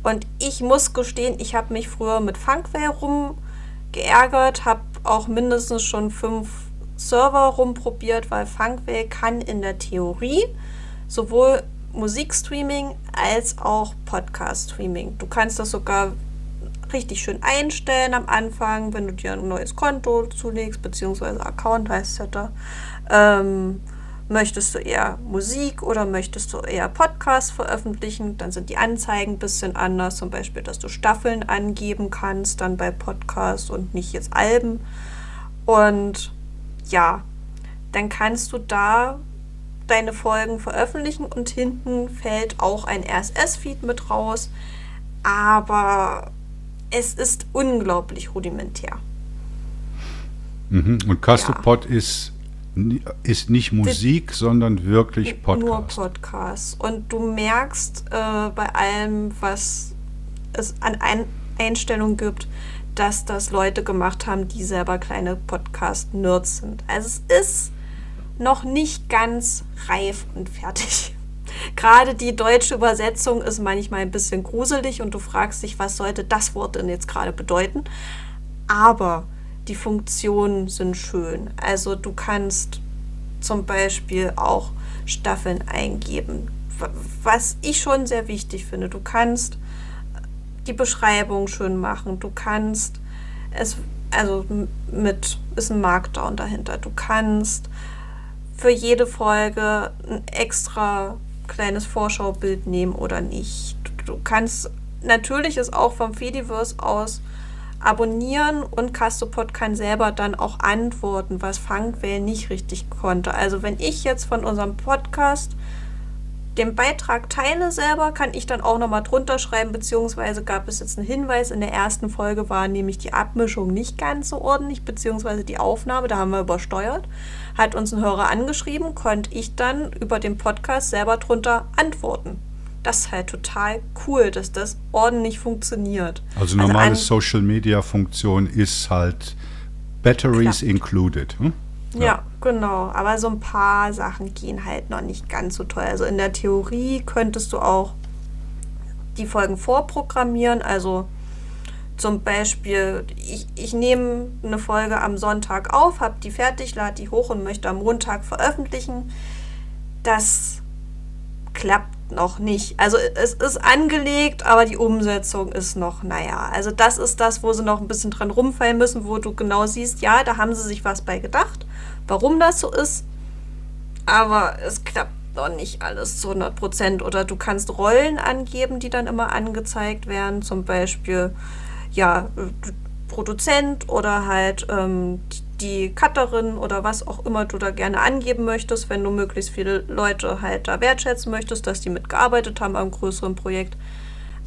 Und ich muss gestehen, ich habe mich früher mit Funkwell rumgeärgert, habe auch mindestens schon fünf Server rumprobiert, weil Funkwell kann in der Theorie sowohl Musikstreaming als auch Podcast-Streaming. Du kannst das sogar richtig schön einstellen am Anfang, wenn du dir ein neues Konto zulegst, beziehungsweise Account heißt es da. Ähm, möchtest du eher Musik oder möchtest du eher Podcasts veröffentlichen? Dann sind die Anzeigen ein bisschen anders, zum Beispiel, dass du Staffeln angeben kannst, dann bei Podcasts und nicht jetzt Alben. Und ja, dann kannst du da deine Folgen veröffentlichen und hinten fällt auch ein RSS-Feed mit raus. Aber es ist unglaublich rudimentär. Mhm. Und Castopod ja. ist, ist nicht Musik, das sondern wirklich Podcast. Nur Podcast. Und du merkst äh, bei allem, was es an Ein Einstellungen gibt, dass das Leute gemacht haben, die selber kleine Podcast-Nerds sind. Also es ist noch nicht ganz reif und fertig. Gerade die deutsche Übersetzung ist manchmal ein bisschen gruselig und du fragst dich, was sollte das Wort denn jetzt gerade bedeuten? Aber die Funktionen sind schön. Also du kannst zum Beispiel auch Staffeln eingeben, was ich schon sehr wichtig finde. Du kannst die Beschreibung schön machen. Du kannst es, also mit, ist ein Markdown dahinter. Du kannst für jede Folge ein extra kleines Vorschaubild nehmen oder nicht. Du, kannst natürlich es auch vom Fediverse aus abonnieren und Castopod kann selber dann auch antworten, was Funkwell nicht richtig konnte. Also wenn ich jetzt von unserem Podcast den Beitrag teile selber, kann ich dann auch nochmal drunter schreiben, beziehungsweise gab es jetzt einen Hinweis, in der ersten Folge war nämlich die Abmischung nicht ganz so ordentlich, beziehungsweise die Aufnahme, da haben wir übersteuert, hat uns ein Hörer angeschrieben, konnte ich dann über den Podcast selber drunter antworten. Das ist halt total cool, dass das ordentlich funktioniert. Also normale also Social-Media-Funktion ist halt Batteries klappt. included. Hm? Ja. genau. Aber so ein paar Sachen gehen halt noch nicht ganz so toll. Also in der Theorie könntest du auch die Folgen vorprogrammieren. Also zum Beispiel, ich, ich nehme eine Folge am Sonntag auf, habe die fertig, lade die hoch und möchte am Montag veröffentlichen. Das klappt noch nicht. Also es ist angelegt, aber die Umsetzung ist noch, naja. Also das ist das, wo sie noch ein bisschen dran rumfallen müssen, wo du genau siehst, ja, da haben sie sich was bei gedacht, warum das so ist. Aber es klappt noch nicht alles zu 100 Prozent. Oder du kannst Rollen angeben, die dann immer angezeigt werden. Zum Beispiel, ja, Produzent oder halt ähm, die Cutterin oder was auch immer du da gerne angeben möchtest, wenn du möglichst viele Leute halt da wertschätzen möchtest, dass die mitgearbeitet haben am größeren Projekt.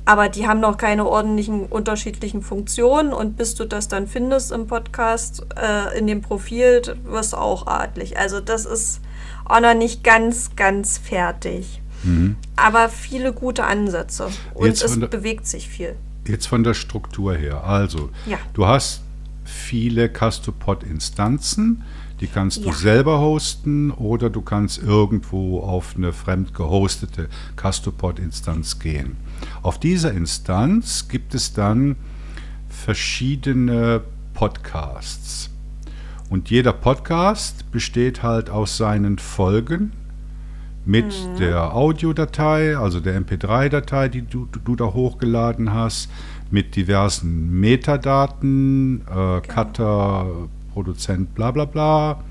Aber die haben noch keine ordentlichen unterschiedlichen Funktionen und bis du das dann findest im Podcast, äh, in dem Profil, wirst du auch adlig. Also das ist auch noch nicht ganz, ganz fertig. Mhm. Aber viele gute Ansätze und Jetzt es bewegt sich viel. Jetzt von der Struktur her. Also, ja. du hast viele Castopod-Instanzen. Die kannst ja. du selber hosten oder du kannst irgendwo auf eine fremd gehostete Castopod-Instanz gehen. Auf dieser Instanz gibt es dann verschiedene Podcasts. Und jeder Podcast besteht halt aus seinen Folgen mit mhm. der Audiodatei, also der MP3-Datei, die du, du, da hochgeladen hast, mit diversen Metadaten, äh, genau. Cutter, Produzent, bla bla bla,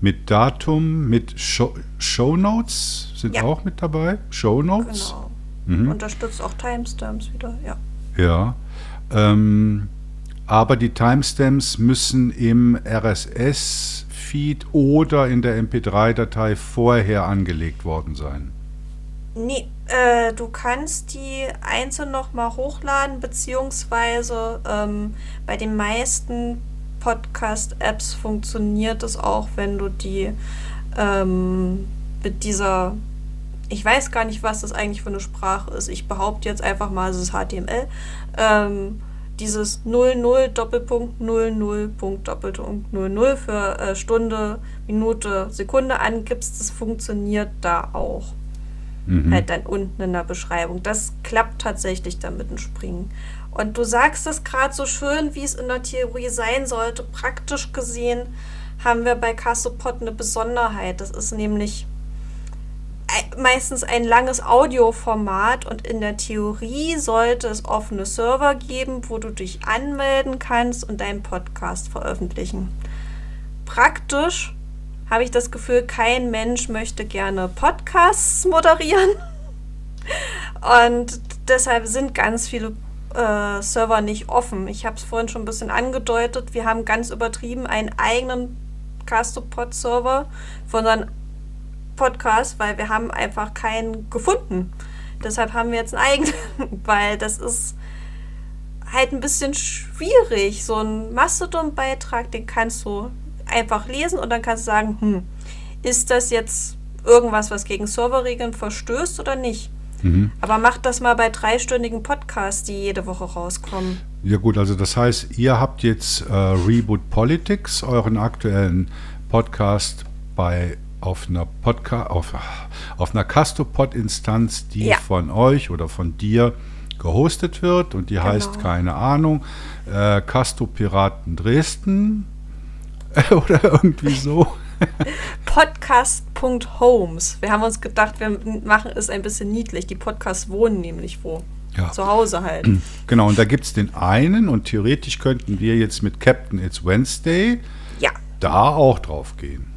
mit Datum, mit Show, Notes sind ja. auch mit dabei. Show Notes. Genau. Mhm. Unterstützt auch Timestamps wieder, ja. Ja. Ähm, aber die Timestamps müssen im RSS-Feed oder in der MP3-Datei vorher angelegt worden sein. Nee, äh, du kannst die einzeln nochmal hochladen, beziehungsweise ähm, bei den meisten Podcast-Apps funktioniert es auch, wenn du die ähm, mit dieser, ich weiß gar nicht, was das eigentlich für eine Sprache ist. Ich behaupte jetzt einfach mal, es ist HTML. Ähm, dieses 00 Doppelpunkt 00 Punkt Doppelpunkt 00 für äh, Stunde, Minute, Sekunde angibst, das funktioniert da auch mhm. halt dann unten in der Beschreibung. Das klappt tatsächlich dann mit dem Springen. Und du sagst es gerade so schön, wie es in der Theorie sein sollte. Praktisch gesehen haben wir bei Cassopod eine Besonderheit. Das ist nämlich meistens ein langes Audioformat und in der Theorie sollte es offene Server geben, wo du dich anmelden kannst und deinen Podcast veröffentlichen. Praktisch habe ich das Gefühl, kein Mensch möchte gerne Podcasts moderieren. Und deshalb sind ganz viele äh, Server nicht offen. Ich habe es vorhin schon ein bisschen angedeutet. Wir haben ganz übertrieben einen eigenen Castopod-Server von Podcast, weil wir haben einfach keinen gefunden. Deshalb haben wir jetzt einen eigenen, weil das ist halt ein bisschen schwierig. So ein Mastodon-Beitrag, den kannst du einfach lesen und dann kannst du sagen, hm, ist das jetzt irgendwas, was gegen Serverregeln verstößt oder nicht? Mhm. Aber macht das mal bei dreistündigen Podcasts, die jede Woche rauskommen. Ja gut, also das heißt, ihr habt jetzt äh, Reboot Politics, euren aktuellen Podcast bei auf einer Podcast auf, auf einer Castopod-Instanz, die ja. von euch oder von dir gehostet wird und die genau. heißt keine Ahnung äh, Casto Piraten Dresden oder irgendwie so. Podcast.homes. Wir haben uns gedacht, wir machen es ein bisschen niedlich. Die Podcasts wohnen nämlich wo. Ja. Zu Hause halt. Genau, und da gibt es den einen und theoretisch könnten wir jetzt mit Captain It's Wednesday ja. da auch drauf gehen.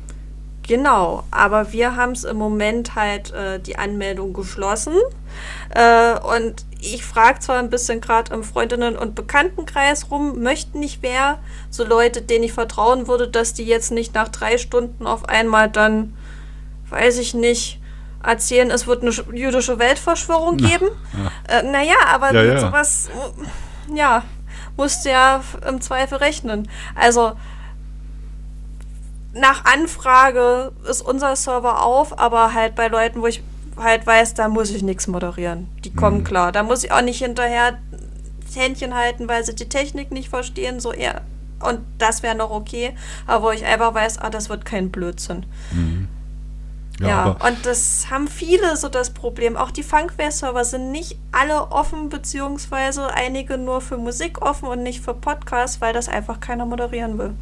Genau, aber wir haben es im Moment halt äh, die Anmeldung geschlossen. Äh, und ich frage zwar ein bisschen gerade im Freundinnen- und Bekanntenkreis rum, möchten nicht wer, so Leute, denen ich vertrauen würde, dass die jetzt nicht nach drei Stunden auf einmal dann, weiß ich nicht, erzählen, es wird eine jüdische Weltverschwörung geben. Ja. Äh, naja, aber ja, ja. sowas, ja, musst du ja im Zweifel rechnen. Also, nach Anfrage ist unser Server auf, aber halt bei Leuten, wo ich halt weiß, da muss ich nichts moderieren. Die kommen mhm. klar. Da muss ich auch nicht hinterher Händchen halten, weil sie die Technik nicht verstehen, so eher. Und das wäre noch okay, aber wo ich einfach weiß, ah, das wird kein Blödsinn. Mhm. Ja, ja und das haben viele so das Problem. Auch die Funkware-Server sind nicht alle offen, beziehungsweise einige nur für Musik offen und nicht für Podcasts, weil das einfach keiner moderieren will.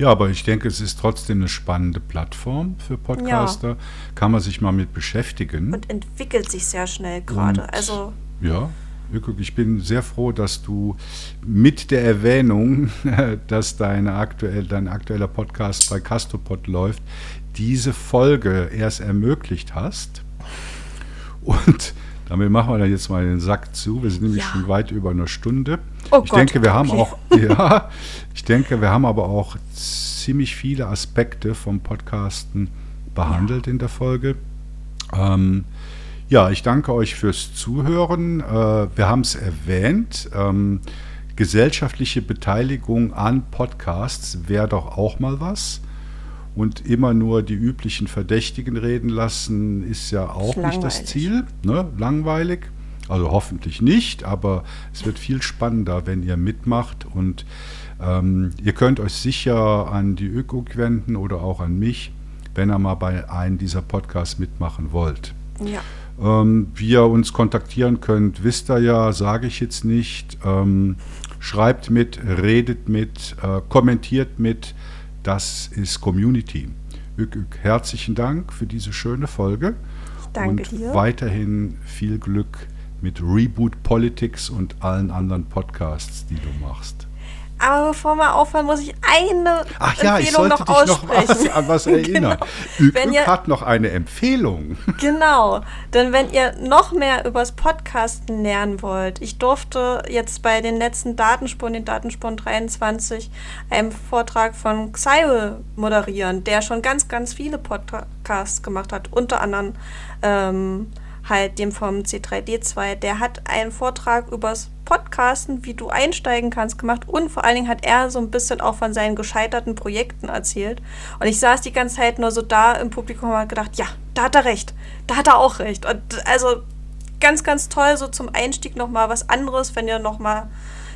Ja, aber ich denke, es ist trotzdem eine spannende Plattform für Podcaster. Ja. Kann man sich mal mit beschäftigen. Und entwickelt sich sehr schnell gerade. Also ja, ich bin sehr froh, dass du mit der Erwähnung, dass deine aktuell, dein aktueller Podcast bei Castopod läuft, diese Folge erst ermöglicht hast. Und damit machen wir dann jetzt mal den Sack zu. Wir sind nämlich ja. schon weit über eine Stunde. Oh ich Gott, denke, wir okay. haben auch, ja, ich denke, wir haben aber auch ziemlich viele Aspekte vom Podcasten behandelt ja. in der Folge. Ähm, ja, ich danke euch fürs Zuhören. Äh, wir haben es erwähnt. Ähm, gesellschaftliche Beteiligung an Podcasts wäre doch auch mal was und immer nur die üblichen Verdächtigen reden lassen, ist ja auch nicht das Ziel. Ne? Langweilig. Also hoffentlich nicht, aber es wird viel spannender, wenn ihr mitmacht und ähm, ihr könnt euch sicher an die ÖKUG wenden oder auch an mich, wenn ihr mal bei einem dieser Podcasts mitmachen wollt. Ja. Ähm, wie ihr uns kontaktieren könnt, wisst ihr ja, sage ich jetzt nicht. Ähm, schreibt mit, redet mit, äh, kommentiert mit das ist Community. Ük, ük, herzlichen Dank für diese schöne Folge. Danke und dir. weiterhin viel Glück mit Reboot Politics und allen anderen Podcasts, die du machst. Aber bevor wir aufhören, muss ich eine Ach ja, Empfehlung noch aussprechen. Noch an was erinnern. genau. Wenn ihr, hat noch eine Empfehlung. Genau, denn wenn ihr noch mehr übers Podcasten lernen wollt, ich durfte jetzt bei den letzten Datenspuren, den Datenspuren 23, einen Vortrag von Xyle moderieren, der schon ganz, ganz viele Podcasts gemacht hat, unter anderem ähm, halt dem vom C3D2, der hat einen Vortrag übers Podcasten, wie du einsteigen kannst, gemacht und vor allen Dingen hat er so ein bisschen auch von seinen gescheiterten Projekten erzählt. Und ich saß die ganze Zeit nur so da im Publikum und habe gedacht, ja, da hat er recht, da hat er auch recht. Und also ganz, ganz toll, so zum Einstieg nochmal was anderes, wenn ihr nochmal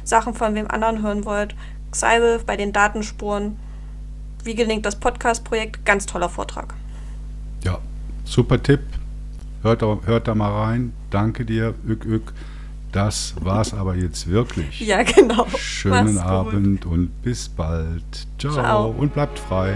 Sachen von wem anderen hören wollt. Xywolf bei den Datenspuren. Wie gelingt das Podcast-Projekt? Ganz toller Vortrag. Ja, super Tipp. Hört, hört da mal rein. Danke dir, Ük Ük. Das war's aber jetzt wirklich. Ja, genau. Schönen Abend und bis bald. Ciao. Ciao. und bleibt frei.